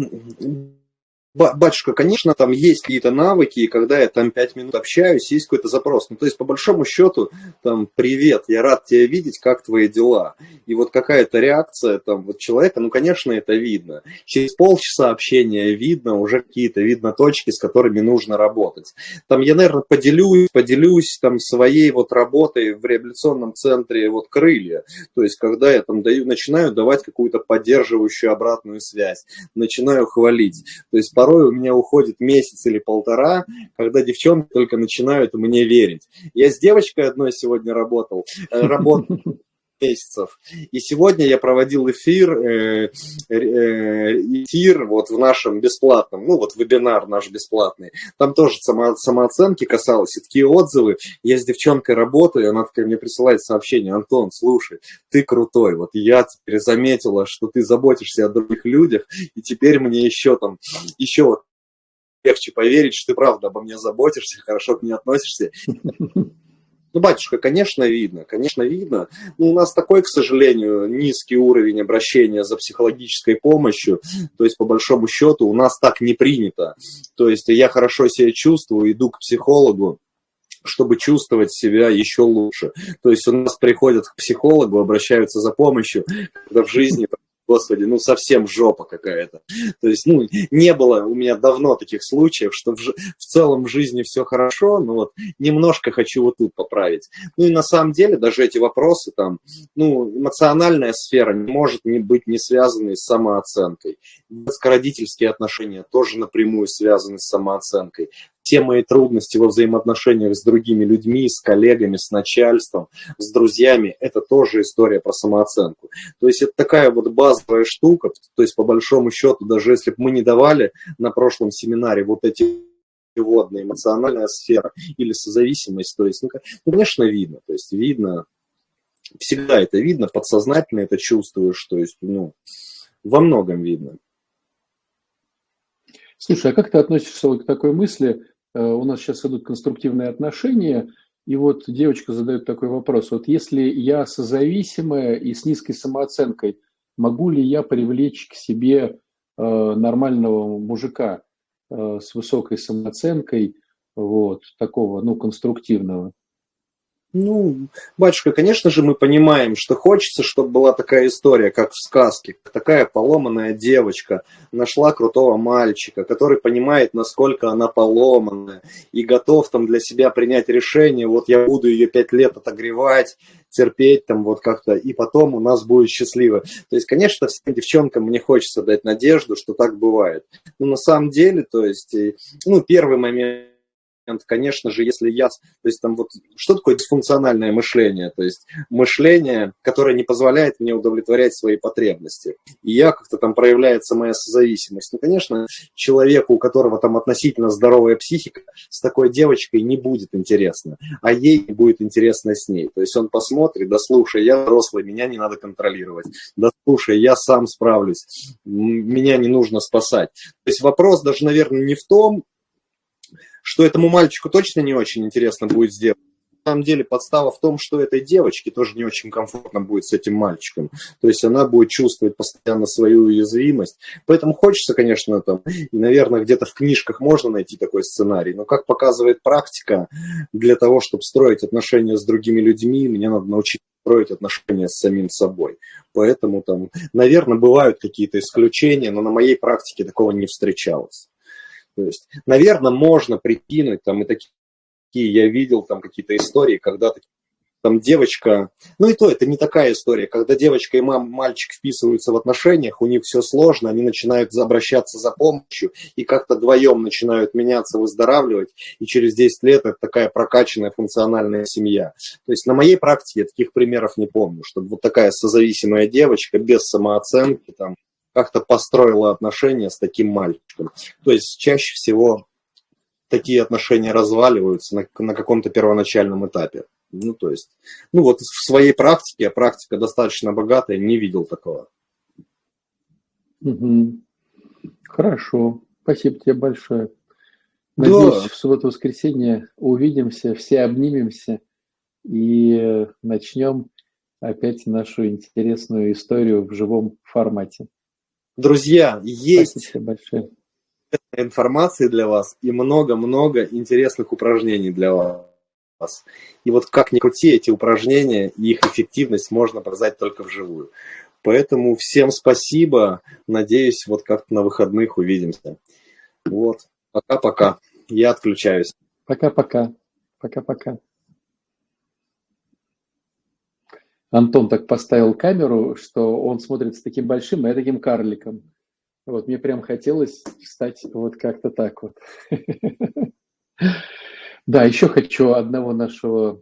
Speaker 3: Батюшка, конечно, там есть какие-то навыки, и когда я там пять минут общаюсь, есть какой-то запрос. Ну, то есть, по большому счету, там, привет, я рад тебя видеть, как твои дела? И вот какая-то реакция там вот человека, ну, конечно, это видно. Через полчаса общения видно уже какие-то, видно точки, с которыми нужно работать. Там я, наверное, поделюсь, поделюсь там своей вот работой в реабилитационном центре вот крылья. То есть, когда я там даю, начинаю давать какую-то поддерживающую обратную связь, начинаю хвалить. То есть, порой у меня уходит месяц или полтора, когда девчонки только начинают мне верить. Я с девочкой одной сегодня работал, э, работал месяцев. И сегодня я проводил эфир, э, э, эфир вот в нашем бесплатном, ну вот вебинар наш бесплатный. Там тоже само, самооценки касалось, и такие отзывы. Я с девчонкой работаю, она такая мне присылает сообщение, Антон, слушай, ты крутой, вот я теперь заметила, что ты заботишься о других людях, и теперь мне еще там, еще легче поверить, что ты правда обо мне заботишься, хорошо к мне относишься. Ну, батюшка, конечно, видно, конечно, видно. Но у нас такой, к сожалению, низкий уровень обращения за психологической помощью. То есть, по большому счету, у нас так не принято. То есть, я хорошо себя чувствую, иду к психологу, чтобы чувствовать себя еще лучше. То есть у нас приходят к психологу, обращаются за помощью, когда в жизни господи, ну совсем жопа какая-то. То есть, ну, не было у меня давно таких случаев, что в, в целом в жизни все хорошо, но вот немножко хочу вот тут поправить. Ну и на самом деле даже эти вопросы там, ну, эмоциональная сфера не может не быть не связанной с самооценкой. Детско-родительские отношения тоже напрямую связаны с самооценкой те мои трудности во взаимоотношениях с другими людьми, с коллегами, с начальством, с друзьями, это тоже история про самооценку. То есть это такая вот базовая штука, то есть по большому счету, даже если бы мы не давали на прошлом семинаре вот эти водная эмоциональная сфера или созависимость, то есть, ну, конечно, видно, то есть видно, всегда это видно, подсознательно это чувствуешь, то есть, ну, во многом видно.
Speaker 1: Слушай, а как ты относишься вот к такой мысли? Э, у нас сейчас идут конструктивные отношения, и вот девочка задает такой вопрос. Вот если я созависимая и с низкой самооценкой, могу ли я привлечь к себе э, нормального мужика э, с высокой самооценкой, вот, такого, ну, конструктивного?
Speaker 3: Ну, батюшка, конечно же, мы понимаем, что хочется, чтобы была такая история, как в сказке. Такая поломанная девочка нашла крутого мальчика, который понимает, насколько она поломанная, и готов там для себя принять решение, вот я буду ее пять лет отогревать, терпеть там вот как-то, и потом у нас будет счастливо. То есть, конечно, всем девчонкам мне хочется дать надежду, что так бывает. Но на самом деле, то есть, ну, первый момент конечно же, если я, то есть там вот, что такое дисфункциональное мышление? То есть мышление, которое не позволяет мне удовлетворять свои потребности. И я как-то там проявляется моя созависимость. Ну, конечно, человеку, у которого там относительно здоровая психика, с такой девочкой не будет интересно, а ей будет интересно с ней. То есть он посмотрит, да слушай, я взрослый, меня не надо контролировать. Да слушай, я сам справлюсь, меня не нужно спасать. То есть вопрос даже, наверное, не в том, что этому мальчику точно не очень интересно будет сделать. На самом деле подстава в том, что этой девочке тоже не очень комфортно будет с этим мальчиком. То есть она будет чувствовать постоянно свою уязвимость. Поэтому хочется, конечно, там, и, наверное, где-то в книжках можно найти такой сценарий. Но, как показывает практика, для того, чтобы строить отношения с другими людьми, мне надо научиться строить отношения с самим собой. Поэтому там, наверное, бывают какие-то исключения, но на моей практике такого не встречалось. То есть, наверное, можно прикинуть, там и такие я видел там какие-то истории, когда там девочка, ну и то, это не такая история, когда девочка и мам, мальчик вписываются в отношениях, у них все сложно, они начинают обращаться за помощью и как-то вдвоем начинают меняться, выздоравливать, и через 10 лет это такая прокачанная функциональная семья. То есть на моей практике я таких примеров не помню, чтобы вот такая созависимая девочка без самооценки, там, как-то построила отношения с таким мальчиком. То есть чаще всего такие отношения разваливаются на, на каком-то первоначальном этапе. Ну, то есть, ну вот в своей практике, а практика достаточно богатая, не видел такого.
Speaker 1: Угу. Хорошо, спасибо тебе большое. Надеюсь, да. в субботу-воскресенье увидимся, все обнимемся и начнем опять нашу интересную историю в живом формате.
Speaker 3: Друзья, есть информации для вас и много-много интересных упражнений для вас. И вот как ни крути, эти упражнения и их эффективность можно показать только вживую. Поэтому всем спасибо. Надеюсь, вот как-то на выходных увидимся. Вот. Пока-пока. Я отключаюсь.
Speaker 1: Пока-пока. Пока-пока. Антон так поставил камеру, что он смотрит с таким большим, а я таким карликом. Вот мне прям хотелось стать вот как-то так вот. Да, еще хочу одного нашего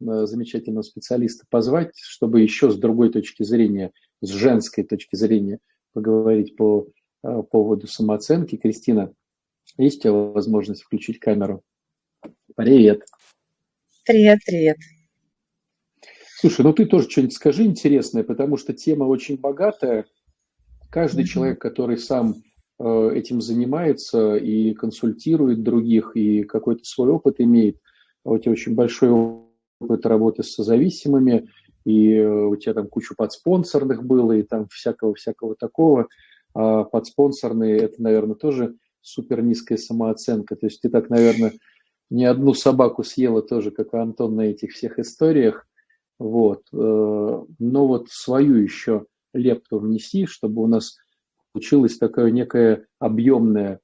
Speaker 1: э, замечательного специалиста позвать, чтобы еще с другой точки зрения, с женской точки зрения поговорить по э, поводу самооценки. Кристина, есть у тебя возможность включить камеру? Привет.
Speaker 5: Привет, привет.
Speaker 1: Слушай, ну ты тоже что-нибудь скажи интересное, потому что тема очень богатая. Каждый mm-hmm. человек, который сам э, этим занимается и консультирует других, и какой-то свой опыт имеет, а у тебя очень большой опыт работы с зависимыми, и э, у тебя там кучу подспонсорных было, и там всякого-всякого такого. А подспонсорные – это, наверное, тоже супер низкая самооценка. То есть ты так, наверное, не одну собаку съела тоже, как Антон на этих всех историях. Вот. Э, но вот свою еще лепту внеси, чтобы у нас получилось такое некое объемное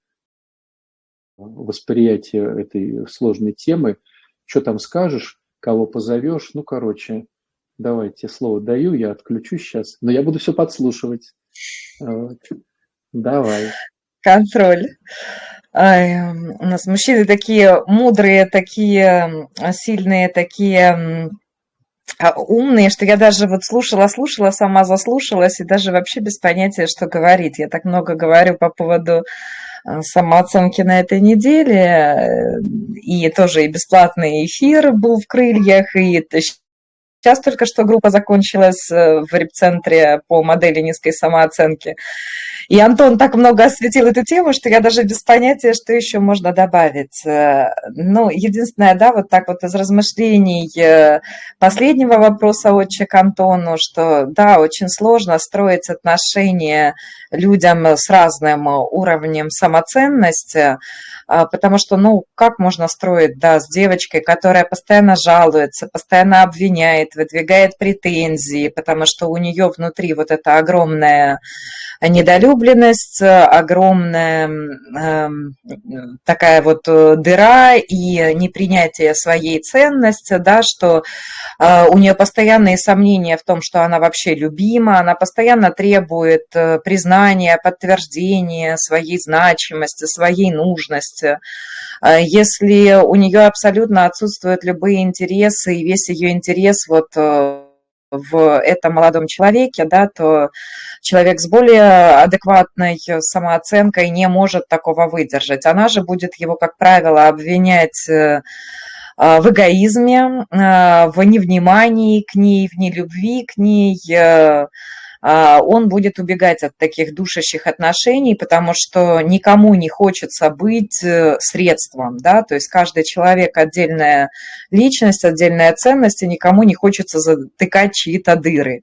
Speaker 1: восприятие этой сложной темы. Что там скажешь, кого позовешь, ну, короче, давай, тебе слово даю, я отключусь сейчас, но я буду все подслушивать. Вот. Давай.
Speaker 5: Контроль. У нас мужчины такие мудрые, такие сильные, такие умные, что я даже вот слушала, слушала, сама заслушалась и даже вообще без понятия, что говорить. Я так много говорю по поводу а, самооценки на этой неделе, и тоже и бесплатный эфир был в крыльях, и сейчас только что группа закончилась э, в репцентре по модели низкой самооценки. И Антон так много осветил эту тему, что я даже без понятия, что еще можно добавить. Э, ну, единственное, да, вот так вот из размышлений э, последнего вопроса отче к Антону, что, да, очень сложно строить отношения людям с разным уровнем самоценности, потому что, ну, как можно строить, да, с девочкой, которая постоянно жалуется, постоянно обвиняет, выдвигает претензии, потому что у нее внутри вот эта огромная недолюбленность, огромная э, такая вот э, дыра и непринятие своей ценности, да, что э, у нее постоянные сомнения в том, что она вообще любима, она постоянно требует э, признания, подтверждения своей значимости, своей нужности. Э, если у нее абсолютно отсутствуют любые интересы, и весь ее интерес вот э, в этом молодом человеке, да, то человек с более адекватной самооценкой не может такого выдержать. Она же будет его, как правило, обвинять э, в эгоизме, в невнимании к ней, в нелюбви к ней, он будет убегать от таких душащих отношений, потому что никому не хочется быть э, средством, да, то есть каждый человек отдельная личность, отдельная ценность, и никому не хочется затыкать чьи-то дыры.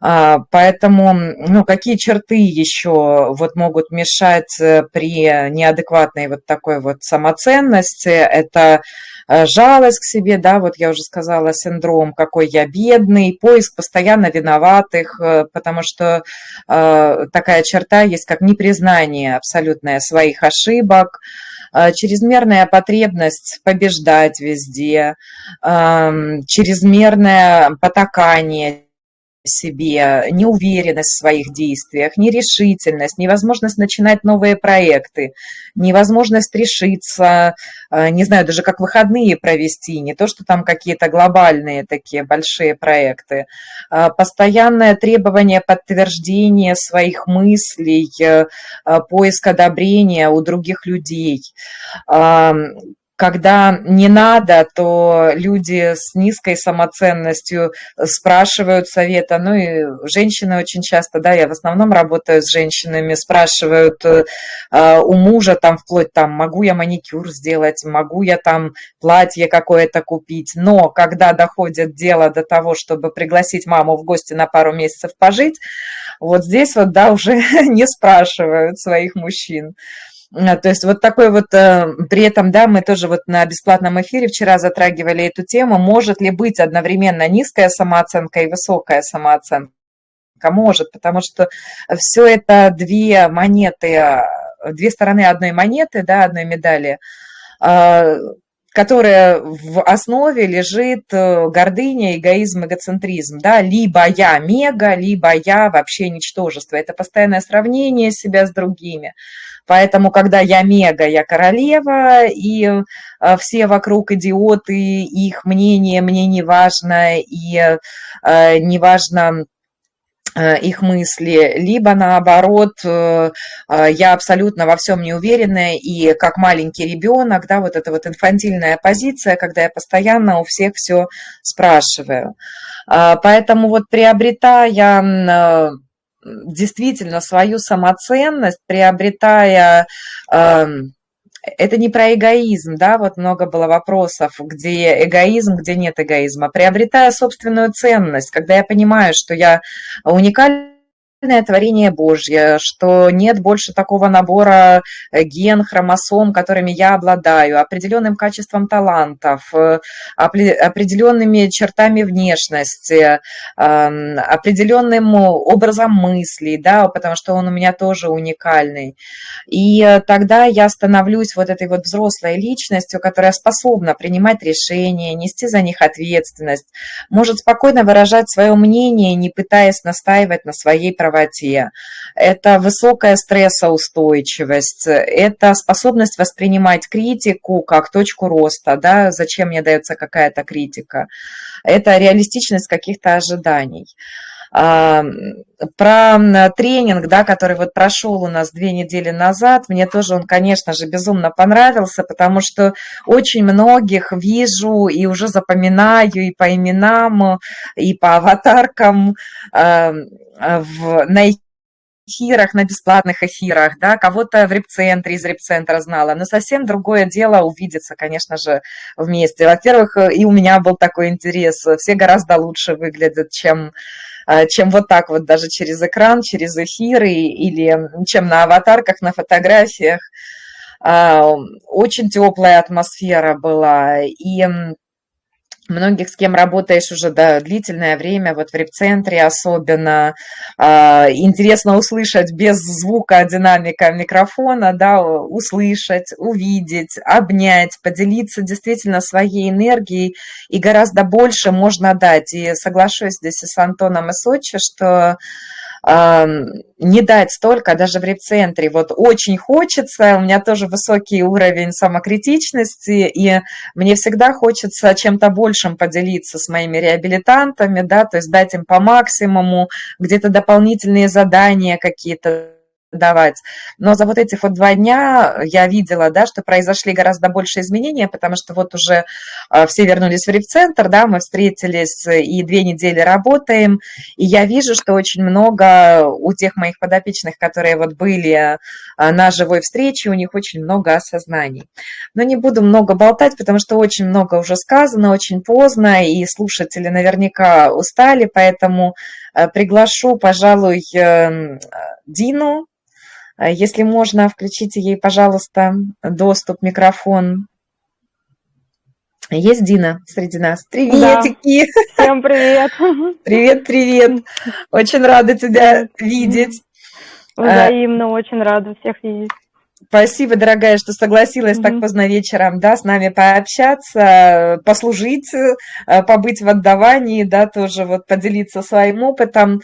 Speaker 5: А, поэтому, ну, какие черты еще вот могут мешать э, при неадекватной вот такой вот самоценности? Это Э, жалость к себе, да, вот я уже сказала, синдром, какой я бедный, поиск постоянно виноватых, э, потому что такая черта есть, как непризнание абсолютное своих ошибок, чрезмерная потребность побеждать везде, эм, чрезмерное потакание себе, неуверенность в своих действиях, нерешительность, невозможность начинать новые проекты, невозможность решиться, э, не знаю, даже как выходные провести, не то, что там какие-то глобальные такие большие проекты, а постоянное требование подтверждения своих мыслей, э, поиск одобрения у других людей, когда не надо, то люди с низкой самоценностью спрашивают совета. Ну и женщины очень часто, да, я в основном работаю с женщинами, спрашивают э, у мужа там вплоть там, могу я маникюр сделать, могу я там платье какое-то купить. Но когда доходит дело до того, чтобы пригласить маму в гости на пару месяцев пожить, вот здесь вот, да, уже не спрашивают своих мужчин. А, то есть вот такой вот, э, при этом, да, мы тоже вот на бесплатном эфире вчера затрагивали эту тему, может ли быть одновременно низкая самооценка и высокая самооценка? Может, потому что все это две монеты, две стороны одной монеты, да, одной медали, а, которая в основе лежит э, гордыня, эгоизм, эгоцентризм, да, либо я мега, либо я вообще ничтожество. Это постоянное сравнение себя с другими. Поэтому, когда я мега, я королева, и э, все вокруг идиоты, их мнение мне не важно, и э, не важно э, их мысли, либо наоборот, я абсолютно во всем не уверена, и как маленький ребенок, да, вот эта вот инфантильная позиция, когда я постоянно у всех все спрашиваю. Поэтому вот приобретая действительно свою самоценность, приобретая эм, это не про эгоизм, да, вот много было вопросов, где эгоизм, где нет эгоизма. Приобретая собственную ценность, когда я понимаю, что я уникальный творение Божье, что нет больше такого набора э, ген, хромосом, которыми я обладаю, определенным качеством талантов, э, определенными чертами внешности, определенным образом мыслей, да, потому что он у меня тоже уникальный. И э, тогда я становлюсь вот этой вот взрослой личностью, которая способна принимать решения, нести за них ответственность, может спокойно выражать свое мнение, не пытаясь настаивать на своей правоте правоте, это высокая стрессоустойчивость, это способность воспринимать критику как точку роста, да, зачем мне дается какая-то критика, это реалистичность каких-то ожиданий. Про тренинг, да, который вот прошел у нас две недели назад, мне тоже он, конечно же, безумно понравился, потому что очень многих вижу и уже запоминаю и по именам, и по аватаркам в, на эфирах, на бесплатных эфирах, да, кого-то в репцентре, из репцентра знала, но совсем другое дело увидеться, конечно же, вместе. Во-первых, и у меня был такой интерес, все гораздо лучше выглядят, чем чем вот так вот даже через экран, через эфиры или чем на аватарках, на фотографиях. А, очень теплая атмосфера была. И многих, с кем работаешь уже да, длительное время, вот в репцентре особенно, э, интересно услышать без звука динамика микрофона, да, услышать, увидеть, обнять, поделиться действительно своей энергией, и гораздо больше можно дать. И соглашусь здесь и с Антоном и Сочи, что не дать столько даже в репцентре. Вот очень хочется, у меня тоже высокий уровень самокритичности, и мне всегда хочется чем-то большим поделиться с моими реабилитантами, да, то есть дать им по максимуму, где-то дополнительные задания какие-то давать. Но за вот этих вот два дня я видела, да, что произошли гораздо больше изменений, потому что вот уже а, все вернулись в репцентр, да, мы встретились и две недели работаем, и я вижу, что очень много у тех моих подопечных, которые вот были на живой встрече, у них очень много осознаний. Но не буду много болтать, потому что очень много уже сказано, очень поздно, и слушатели наверняка устали, поэтому приглашу, пожалуй, эм, Дину, если можно, включите ей, пожалуйста, доступ, микрофон. Есть Дина среди нас? Приветики!
Speaker 6: Да. Всем привет!
Speaker 5: Привет, привет! Очень рада тебя видеть.
Speaker 6: Взаимно, очень рада всех видеть.
Speaker 5: Спасибо, дорогая, что согласилась mm-hmm. так поздно вечером, да, с нами пообщаться, послужить, э, побыть в отдавании, да, тоже вот поделиться своим опытом.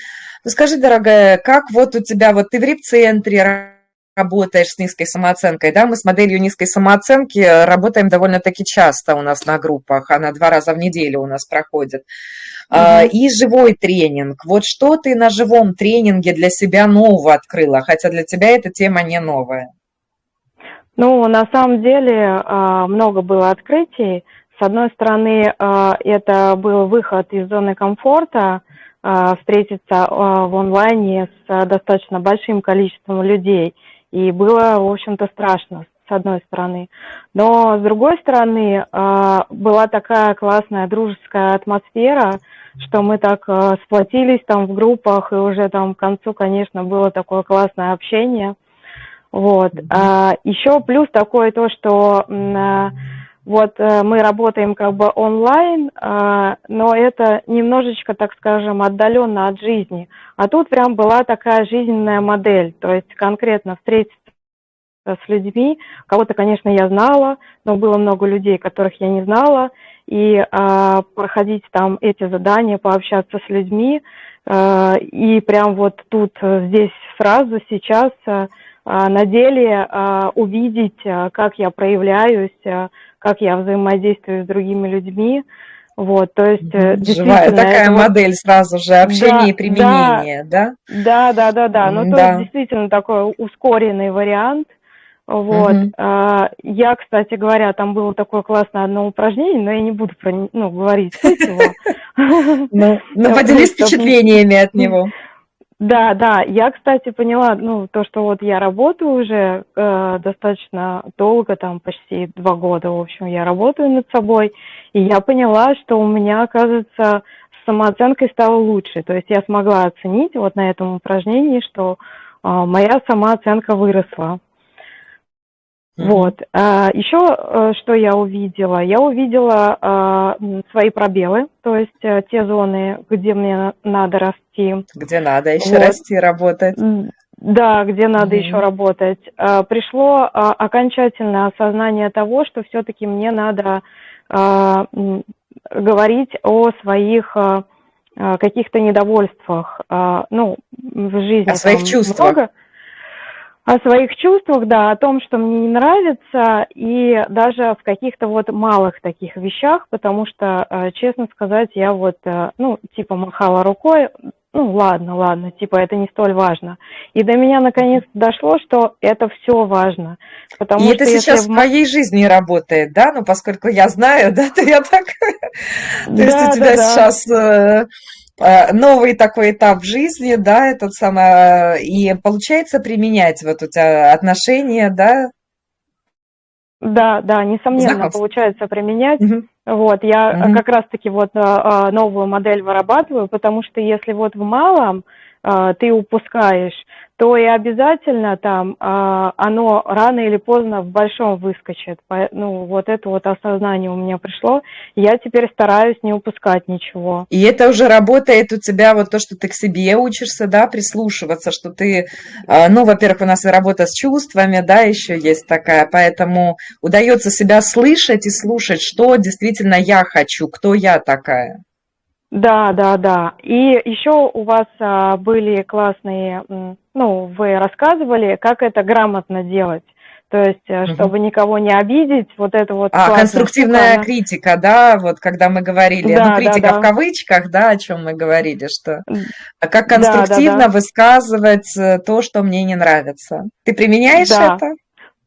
Speaker 5: Ну, скажи, дорогая, как вот у тебя, вот ты в рип-центре работаешь с низкой самооценкой, да, мы с моделью низкой самооценки работаем довольно-таки часто у нас на группах, она два раза в неделю у нас проходит. Mm-hmm. И живой тренинг. Вот что ты на живом тренинге для себя нового открыла, хотя для тебя эта тема не новая?
Speaker 6: Ну, на самом деле а, много было открытий. С одной стороны, а, это был выход из зоны комфорта, встретиться а, в онлайне с а, достаточно большим количеством людей. И было, в общем-то, страшно, с одной стороны. Но, с другой стороны, была такая классная дружеская атмосфера, что мы так сплотились там в группах, и уже там к концу, конечно, было такое классное общение. Вот. Еще плюс такое то, что вот э, мы работаем как бы онлайн, э, но это немножечко, так скажем, отдаленно от жизни. А тут прям была такая жизненная модель, то есть конкретно встретиться с людьми. Кого-то, конечно, я знала, но было много людей, которых я не знала. И э, проходить там эти задания, пообщаться с людьми. Э, и прям вот тут, э, здесь, сразу, сейчас на деле увидеть, как я проявляюсь, как я взаимодействую с другими людьми. Вот, то есть
Speaker 5: э, Живая такая модель вот... сразу же, общение да, и применение, да?
Speaker 6: Да, да, да, да. Ну, да. то есть действительно такой ускоренный вариант. Вот. Угу. Я, кстати говоря, там было такое классное одно упражнение, но я не буду про, ну, говорить суть его.
Speaker 5: Ну, ну поделись впечатлениями от него.
Speaker 6: Да, да. Я, кстати, поняла, ну, то, что вот я работаю уже э, достаточно долго, там почти два года, в общем, я работаю над собой, и я поняла, что у меня, оказывается, с самооценкой стало лучше. То есть я смогла оценить вот на этом упражнении, что э, моя самооценка выросла. Вот. А, еще э, что я увидела? Я увидела а, свои пробелы, то есть э, те зоны, где мне надо расти.
Speaker 5: Где надо еще вот. расти, работать.
Speaker 6: Да, где надо mm-hmm. еще работать. А, пришло окончательное осознание того, что все-таки мне надо говорить о своих каких-то недовольствах. Ну, в жизни
Speaker 5: О своих чувствах.
Speaker 6: много. О своих чувствах, да, о том, что мне не нравится, и даже в каких-то вот малых таких вещах, потому что, э, честно сказать, я вот, э, ну, типа махала рукой, ну, ладно, ладно, типа это не столь важно. И до меня наконец дошло, что это все важно. Потому
Speaker 5: И
Speaker 6: что
Speaker 5: это сейчас в моей жизни работает, да? Ну, поскольку я знаю, да, то я так... То есть у тебя сейчас э, новый такой этап в жизни, да, этот самый, э, и получается применять вот у тебя отношения, да?
Speaker 6: Да, да, несомненно,
Speaker 5: Знакомство.
Speaker 6: получается применять.
Speaker 5: Мгм.
Speaker 6: Вот, я э,
Speaker 5: Мгм.
Speaker 6: как раз-таки вот э, э, новую модель вырабатываю, потому что если вот в малом э, ты упускаешь, то и обязательно там э, оно рано или поздно в большом выскочит. Ну, вот это вот осознание у меня пришло. Я теперь стараюсь не упускать ничего.
Speaker 5: И это уже работает у тебя вот то, что ты к себе учишься, да, прислушиваться, что ты, э, ну, во-первых, у нас и работа с чувствами, да, еще есть такая, поэтому удается себя слышать и слушать, что действительно я хочу, кто я такая.
Speaker 6: Да, да, да. И еще у вас а, были классные, ну, вы рассказывали, как это грамотно делать. То есть,
Speaker 5: Мгм.
Speaker 6: чтобы никого не обидеть, вот это вот
Speaker 5: А, конструктивная
Speaker 6: штука,
Speaker 5: критика, да, вот когда мы говорили,
Speaker 6: Да,
Speaker 5: ну,
Speaker 6: да,
Speaker 5: критика
Speaker 6: да.
Speaker 5: в кавычках, да, о чем мы говорили, что а как
Speaker 6: Да, да,
Speaker 5: конструктивно
Speaker 6: да.
Speaker 5: высказывать э, то, что мне не нравится. Ты применяешь
Speaker 6: Да.
Speaker 5: это?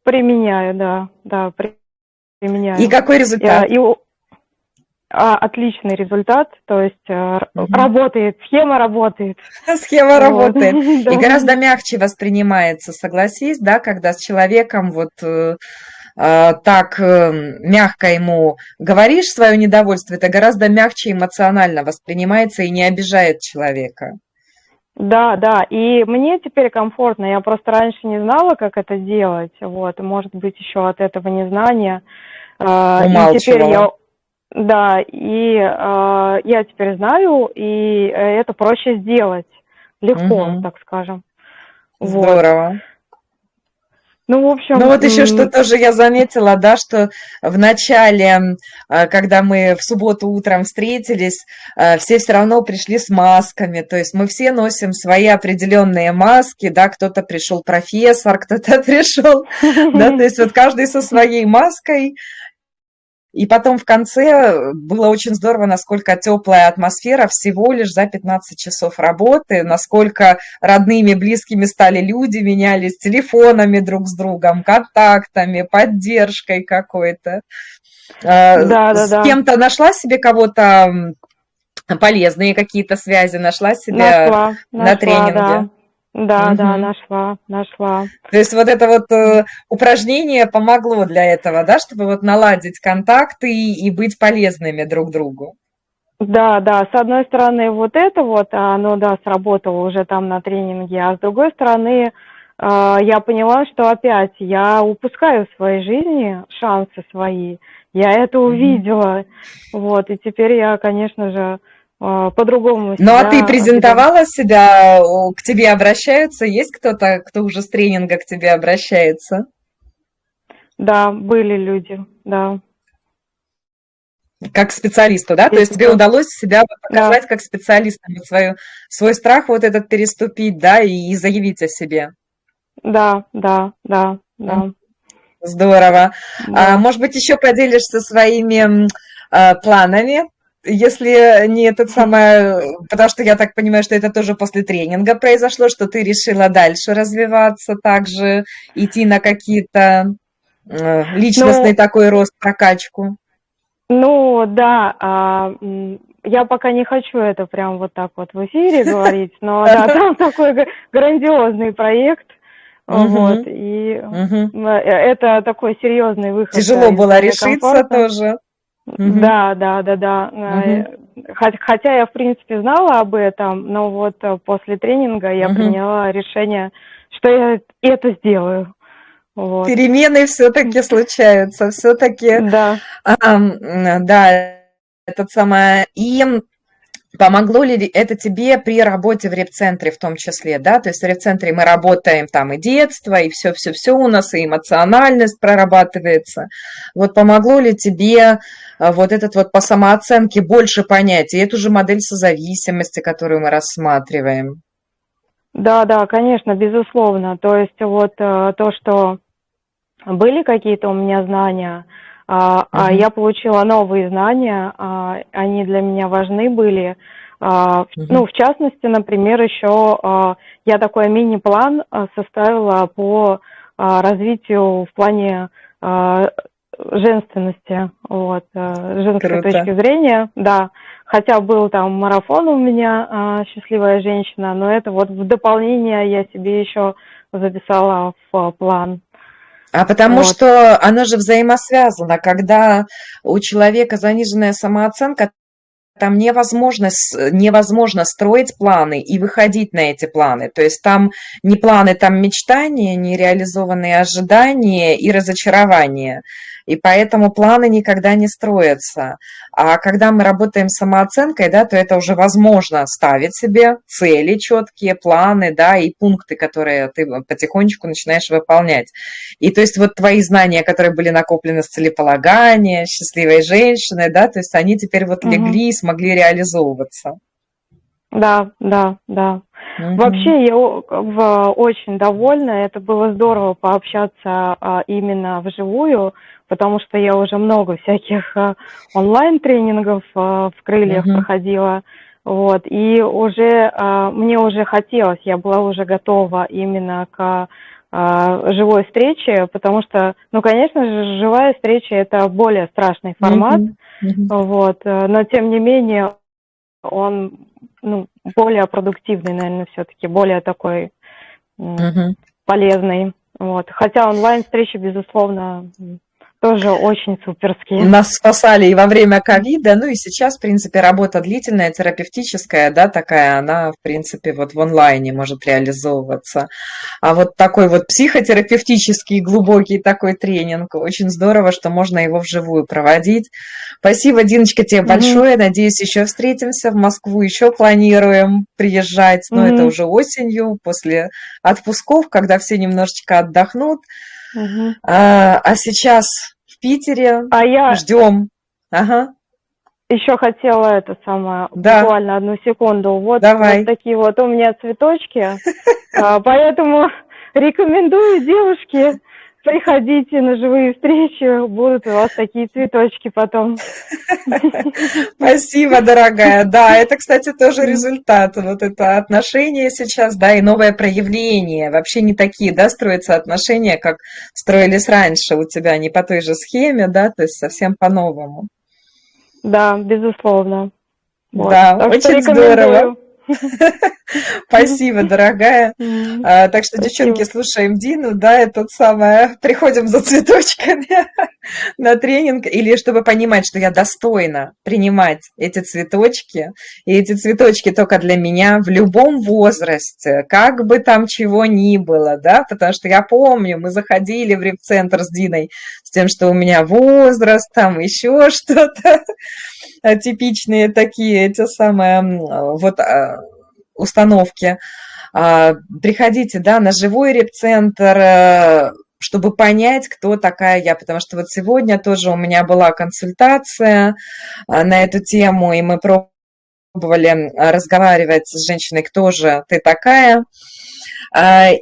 Speaker 6: Применяю, да, да, при- применяю.
Speaker 5: И какой результат?
Speaker 6: Э, и отличный результат, то есть
Speaker 5: Мгм.
Speaker 6: работает, схема работает.
Speaker 5: Схема
Speaker 6: Вот.
Speaker 5: работает. И гораздо мягче воспринимается, согласись, да, когда с человеком вот э, э, так э, мягко ему говоришь свое недовольство, это гораздо мягче эмоционально воспринимается и не обижает человека.
Speaker 6: Да, да, и мне теперь комфортно, я просто раньше не знала, как это делать, вот, может быть, еще от этого незнания. А, И теперь я,
Speaker 5: Умалчивала.
Speaker 6: Да, и а, я теперь знаю, и э, это проще сделать, легко,
Speaker 5: Мгм.
Speaker 6: так скажем. Вот.
Speaker 5: Здорово.
Speaker 6: Ну, в общем,
Speaker 5: Ну вот еще что тоже я заметила, да, что в начале, э, когда мы в субботу утром встретились, э, все все равно пришли с масками, то есть мы все носим свои определенные маски, да, кто-то пришел профессор, кто-то пришел, да, то есть вот каждый со своей маской, и потом в конце было очень здорово, насколько теплая атмосфера всего лишь за 15 часов работы, насколько родными, близкими стали люди, менялись телефонами друг с другом, контактами, поддержкой какой-то. Э,
Speaker 6: Да, да,
Speaker 5: С
Speaker 6: да.
Speaker 5: кем-то нашла себе кого-то полезные какие-то связи, нашла себе...
Speaker 6: нашла,
Speaker 5: на
Speaker 6: нашла,
Speaker 5: тренинге.
Speaker 6: да. Да, да,
Speaker 5: Мгм.
Speaker 6: нашла, нашла.
Speaker 5: То есть вот это вот э, упражнение помогло для этого, да, чтобы вот наладить контакты и, и быть полезными друг другу.
Speaker 6: Да, да, с одной стороны вот это вот, а, оно, да, сработало уже там на тренинге, а с другой стороны а, я поняла, что опять я упускаю в своей жизни шансы свои, я это увидела, вот, и теперь я, конечно же, по-другому
Speaker 5: Ну а ты презентовала себя, к тебе обращаются? Есть кто-то, кто уже с тренинга к тебе обращается?
Speaker 6: Да, были люди, да.
Speaker 5: Как специалисту, да? То есть тебе
Speaker 6: Да.
Speaker 5: удалось себя показать как специалиста, свою, свой страх вот этот переступить, да, и, заявить о себе.
Speaker 6: Да, да, да, да.
Speaker 5: Здорово. А,
Speaker 6: да.
Speaker 5: может быть, еще поделишься своими а, планами, если не этот самый, потому что я так понимаю, что это тоже после тренинга произошло, что ты решила дальше развиваться, также идти на какие-то э, личностный
Speaker 6: Ну,
Speaker 5: такой рост, прокачку.
Speaker 6: Ну, да, а, я пока не хочу это прям вот так вот в эфире говорить, но да, там такой грандиозный проект, вот, и э, это такой серьезный выход
Speaker 5: Тяжело было решиться тоже. Мгм.
Speaker 6: Да, да, да, да. Хот- Хотя я, в принципе, знала об этом, но вот э, после тренинга я
Speaker 5: Мгм.
Speaker 6: приняла решение, что я это сделаю. Вот.
Speaker 5: Перемены все-таки случаются, все-таки
Speaker 6: Да.
Speaker 5: М, Да, этот самое. И помогло ли это тебе при работе в репцентре в том числе, да? То есть в репцентре мы работаем там и детство, и все-все-все у нас, и эмоциональность прорабатывается. Вот помогло ли тебе а, вот этот вот по самооценке больше понять, и эту же модель созависимости, которую мы рассматриваем?
Speaker 6: Да, да, конечно, безусловно. То есть вот э, то, что были какие-то у меня знания, а, а я получила новые знания, а, они для меня важны были. А, ну, в частности, например, еще а, я такой мини-план а, составила по а, развитию в плане а, женственности, вот, а, женской
Speaker 5: Круто.
Speaker 6: точки зрения, да. Хотя был там марафон у меня а, «Счастливая женщина», но это вот в дополнение я себе еще записала в план.
Speaker 5: А потому
Speaker 6: Вот.
Speaker 5: что оно же взаимосвязано, когда у человека заниженная самооценка, там невозможно, невозможно строить планы и выходить на эти планы. То есть там не планы, там мечтания, нереализованные ожидания и разочарования. И поэтому планы никогда не строятся. А когда мы работаем с самооценкой, да, то это уже возможно ставить себе цели четкие, планы, да, и пункты, которые ты потихонечку начинаешь выполнять. И то есть вот твои знания, которые были накоплены с целеполагания, счастливой женщины, да, то есть они теперь вот
Speaker 6: Мгм.
Speaker 5: легли и смогли реализовываться.
Speaker 6: Да, да, да.
Speaker 5: Мгм.
Speaker 6: Вообще я очень довольна. Это было здорово пообщаться а, именно вживую, потому что я уже много всяких а, онлайн-тренингов а, в крыльях
Speaker 5: Мгм.
Speaker 6: проходила. Вот, и уже а, мне уже хотелось, я была уже готова именно к живой встрече, потому что, ну, конечно же, живая встреча это более страшный формат,
Speaker 5: Мгм. Мгм.
Speaker 6: вот, э, но тем не менее он ну, более продуктивный, наверное, все-таки, более такой
Speaker 5: Мгм.
Speaker 6: полезный. Вот. Хотя онлайн-встречи, безусловно, м, тоже очень суперские.
Speaker 5: Нас спасали и во время ковида, ну и сейчас, в принципе, работа длительная, терапевтическая, да, такая, она, в принципе, вот в онлайне может реализовываться. А вот такой вот психотерапевтический, глубокий такой тренинг, очень здорово, что можно его вживую проводить. Спасибо, Диночка, тебе
Speaker 6: Мгм.
Speaker 5: большое. Надеюсь, еще встретимся в Москву, еще планируем приезжать, но это
Speaker 6: Мгм.
Speaker 5: уже осенью, после отпусков, когда все немножечко отдохнут.
Speaker 6: Мгм.
Speaker 5: А, а сейчас в Питере
Speaker 6: А я
Speaker 5: ждем. Ага.
Speaker 6: еще хотела это самое,
Speaker 5: Да.
Speaker 6: буквально одну секунду. Вот,
Speaker 5: Давай.
Speaker 6: вот такие вот у меня цветочки, А, поэтому рекомендую девушки приходите на живые встречи, будут у вас такие цветочки потом.
Speaker 5: Спасибо, дорогая. Да, это, кстати, тоже результат. Вот это отношение сейчас, да, и новое проявление. Вообще не такие, да, строятся отношения, как строились раньше у тебя, не по той же схеме, да, то есть совсем по-новому.
Speaker 6: Да, безусловно. Вот.
Speaker 5: Да,
Speaker 6: Так
Speaker 5: очень здорово. Спасибо, дорогая. А, Так что, девчонки, слушаем Дину, да, тут самое, приходим за цветочками на тренинг, или чтобы понимать, что я достойна принимать эти цветочки, и эти цветочки только для меня в любом возрасте, как бы там чего ни было, да, потому что я помню, мы заходили в реп-центр с Диной с тем, что у меня возраст, там еще что-то, типичные такие, эти самые, вот, а, установки. А, Приходите, да, на живой реп-центр, э, чтобы понять, кто такая я, потому что вот сегодня тоже у меня была консультация а, на эту тему, и мы пробовали разговаривать с женщиной, кто же ты такая,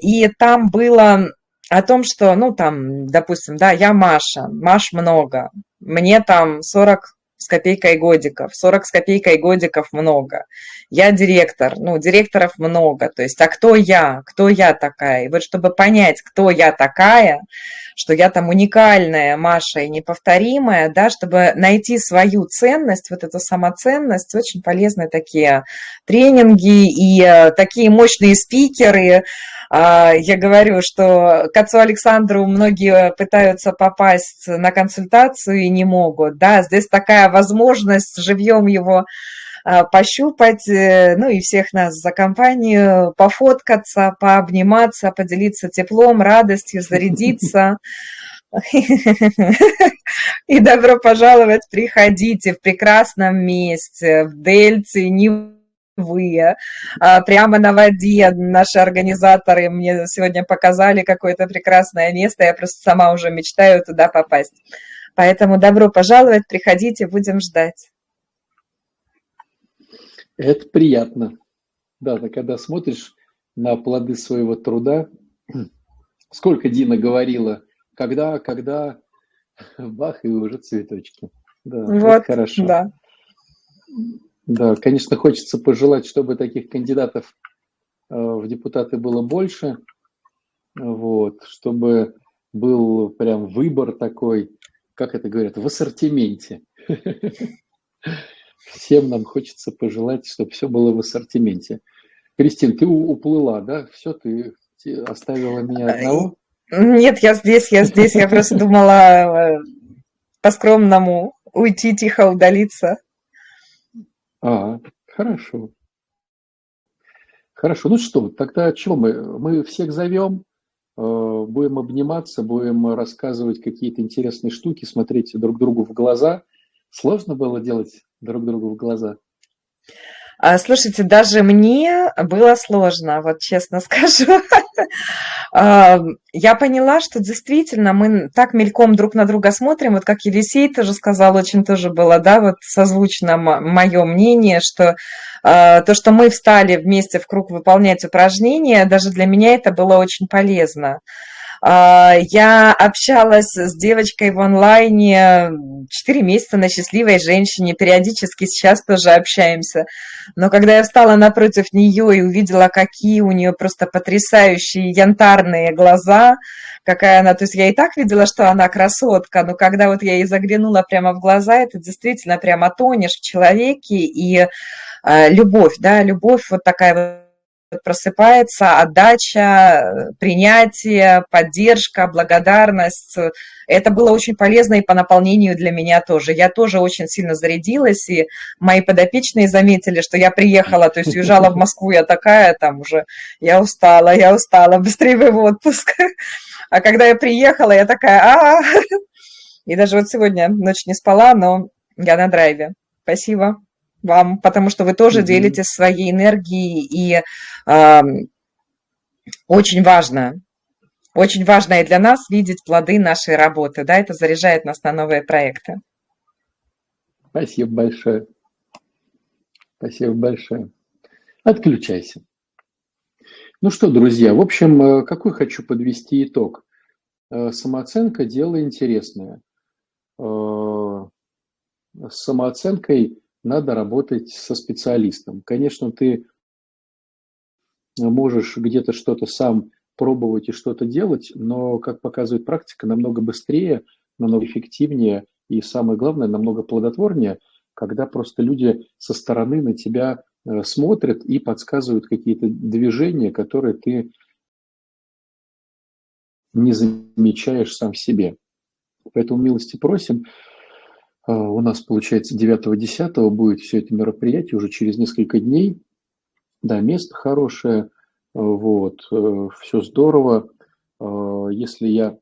Speaker 5: и там было о том, что, ну, там, допустим, да, я Маша, Маш много, мне там 40 с копейкой годиков, 40 с копейкой годиков много. Я директор, ну, директоров много. То есть, а кто я? Кто я такая? И вот чтобы понять, кто я такая, что я там уникальная, Маша, и неповторимая, да, чтобы найти свою ценность, вот эту самоценность, очень полезны такие тренинги и э, такие мощные спикеры. А, Я говорю, что к отцу Александру многие пытаются попасть на консультацию и не могут, да, здесь такая возможность живьем его а, пощупать, э, ну и всех нас за компанию, пофоткаться, пообниматься, поделиться теплом, радостью, зарядиться. И добро пожаловать, приходите в прекрасном месте, в Дельте, Невы, а, прямо на воде. Наши организаторы мне сегодня показали какое-то прекрасное место, я просто сама уже мечтаю туда попасть. Поэтому добро пожаловать, приходите, будем ждать.
Speaker 1: Это приятно. Да, ты когда смотришь на плоды своего труда. Сколько Дина говорила, когда, когда, бах, и уже цветочки. Да, вот, хорошо. Да. Да, конечно, хочется пожелать, чтобы таких кандидатов э, в депутаты было больше, вот, чтобы был прям выбор такой, как это говорят, в ассортименте. Всем нам хочется пожелать, чтобы все было в ассортименте. Кристин, ты уплыла, да? Все, ты оставила меня одного?
Speaker 5: Нет, я здесь, я здесь. Я просто думала э, по-скромному уйти, тихо удалиться.
Speaker 1: А, хорошо. Хорошо, ну что, тогда что мы? Мы всех зовем, э, будем обниматься, будем рассказывать какие-то интересные штуки, смотреть друг другу в глаза. Сложно было делать друг другу в глаза?
Speaker 5: А, слушайте, даже мне было сложно, вот честно скажу. А, я поняла, что действительно мы так мельком друг на друга смотрим, вот как Елисей тоже сказал, очень тоже было, да, вот созвучно мое мнение, что а, то, что мы встали вместе в круг выполнять упражнения, даже для меня это было очень полезно. А, я общалась с девочкой в онлайне 4 месяца на счастливой женщине, периодически сейчас тоже общаемся. Но когда я встала напротив нее и увидела, какие у нее просто потрясающие янтарные глаза, какая она, то есть я и так видела, что она красотка, но когда вот я ей заглянула прямо в глаза, это действительно прямо тонешь в человеке, и э, любовь, да, любовь вот такая вот просыпается отдача, принятие, поддержка, благодарность. Это было очень полезно и по наполнению для меня тоже. Я тоже очень сильно зарядилась, и мои подопечные заметили, что я приехала, то есть уезжала в Москву, я такая там уже, я устала, я устала, быстрее в отпуск. А когда я приехала, я такая, а, И даже вот сегодня ночь не спала, но я на драйве. Спасибо вам, потому что вы тоже mm-hmm. делитесь своей энергией, и э, очень важно, очень важно и для нас видеть плоды нашей работы, да, это заряжает нас на новые проекты.
Speaker 1: Спасибо большое. Спасибо большое. Отключайся. Ну что, друзья, в общем, э, какой хочу подвести итог. Э, самооценка – дело интересное. Э, с самооценкой надо работать со специалистом. Конечно, ты можешь где-то что-то сам пробовать и что-то делать, но, как показывает практика, намного быстрее, намного эффективнее и, самое главное, намного плодотворнее, когда просто люди со стороны на тебя э, смотрят и подсказывают какие-то движения, которые ты не замечаешь сам в себе. Поэтому милости просим. А, у нас, получается, 9-10 будет все это мероприятие уже через несколько дней. Да, место хорошее, а, вот, э, все здорово. Если я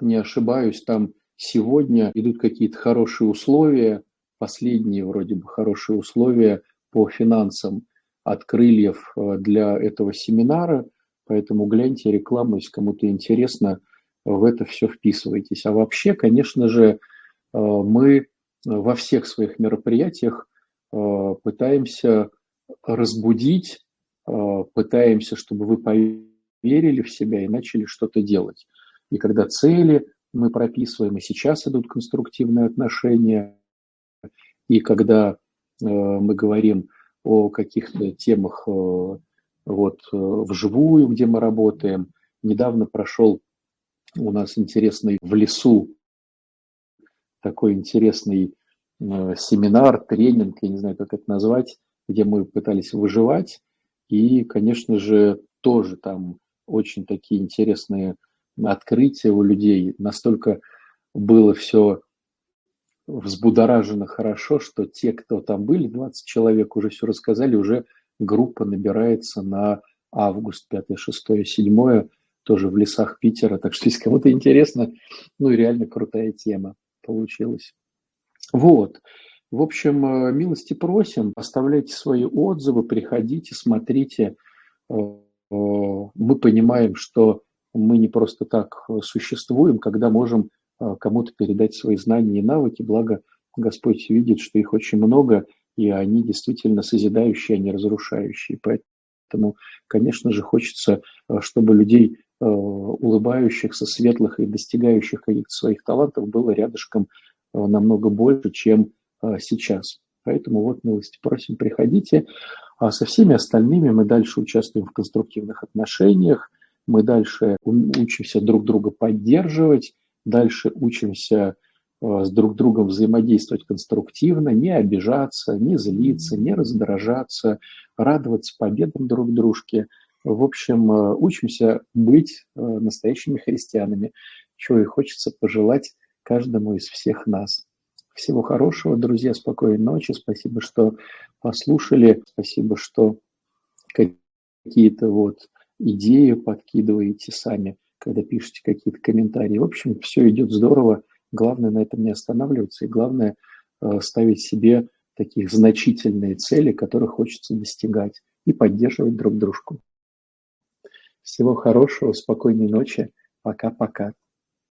Speaker 1: не ошибаюсь, там сегодня идут какие-то хорошие условия, последние вроде бы хорошие условия по финансам от крыльев для этого семинара. Поэтому гляньте рекламу, если кому-то интересно, в это все вписывайтесь. А вообще, конечно же, Э, мы во всех своих мероприятиях э, пытаемся разбудить, э, пытаемся, чтобы вы поверили в себя и начали что-то делать. И когда цели мы прописываем, и сейчас идут конструктивные отношения, и когда мы говорим о каких-то темах вот вживую, где мы работаем. Недавно прошел у нас интересный в лесу такой интересный э, семинар, тренинг, я не знаю, как это назвать, где мы пытались выживать. И, конечно же, тоже там очень такие интересные открытия у людей. Настолько было все взбудоражено хорошо, что те, кто там были, 20 человек уже все рассказали, уже группа набирается на август, 5, 6, 7, тоже в лесах Питера. Так что, если кому-то интересно, ну и реально крутая тема получилось. Вот. В общем, э, милости просим, оставляйте свои отзывы, приходите, смотрите. Э, э, мы понимаем, что мы не просто так существуем, когда можем кому-то передать свои знания и навыки, благо Господь видит, что их очень много, и они действительно созидающие, а не разрушающие. Поэтому Поэтому, конечно же, хочется, чтобы людей улыбающихся, светлых и достигающих каких-то своих талантов было рядышком намного больше, чем сейчас. Поэтому вот милости просим, приходите. А со всеми остальными мы дальше участвуем в конструктивных отношениях, мы дальше учимся друг друга поддерживать, дальше учимся э, с друг другом взаимодействовать конструктивно, не обижаться, не злиться, не раздражаться, радоваться победам друг дружки. В общем, э, учимся быть э, настоящими христианами, чего и хочется пожелать каждому из всех нас. Всего хорошего, друзья, спокойной ночи. Спасибо, что послушали. Спасибо, что какие-то вот идеи подкидываете сами, когда пишете какие-то комментарии. В общем, все идет здорово. Главное на этом не останавливаться. И главное э, ставить себе такие значительные цели, которых хочется достигать, и поддерживать друг дружку. Всего хорошего, спокойной ночи. Пока-пока.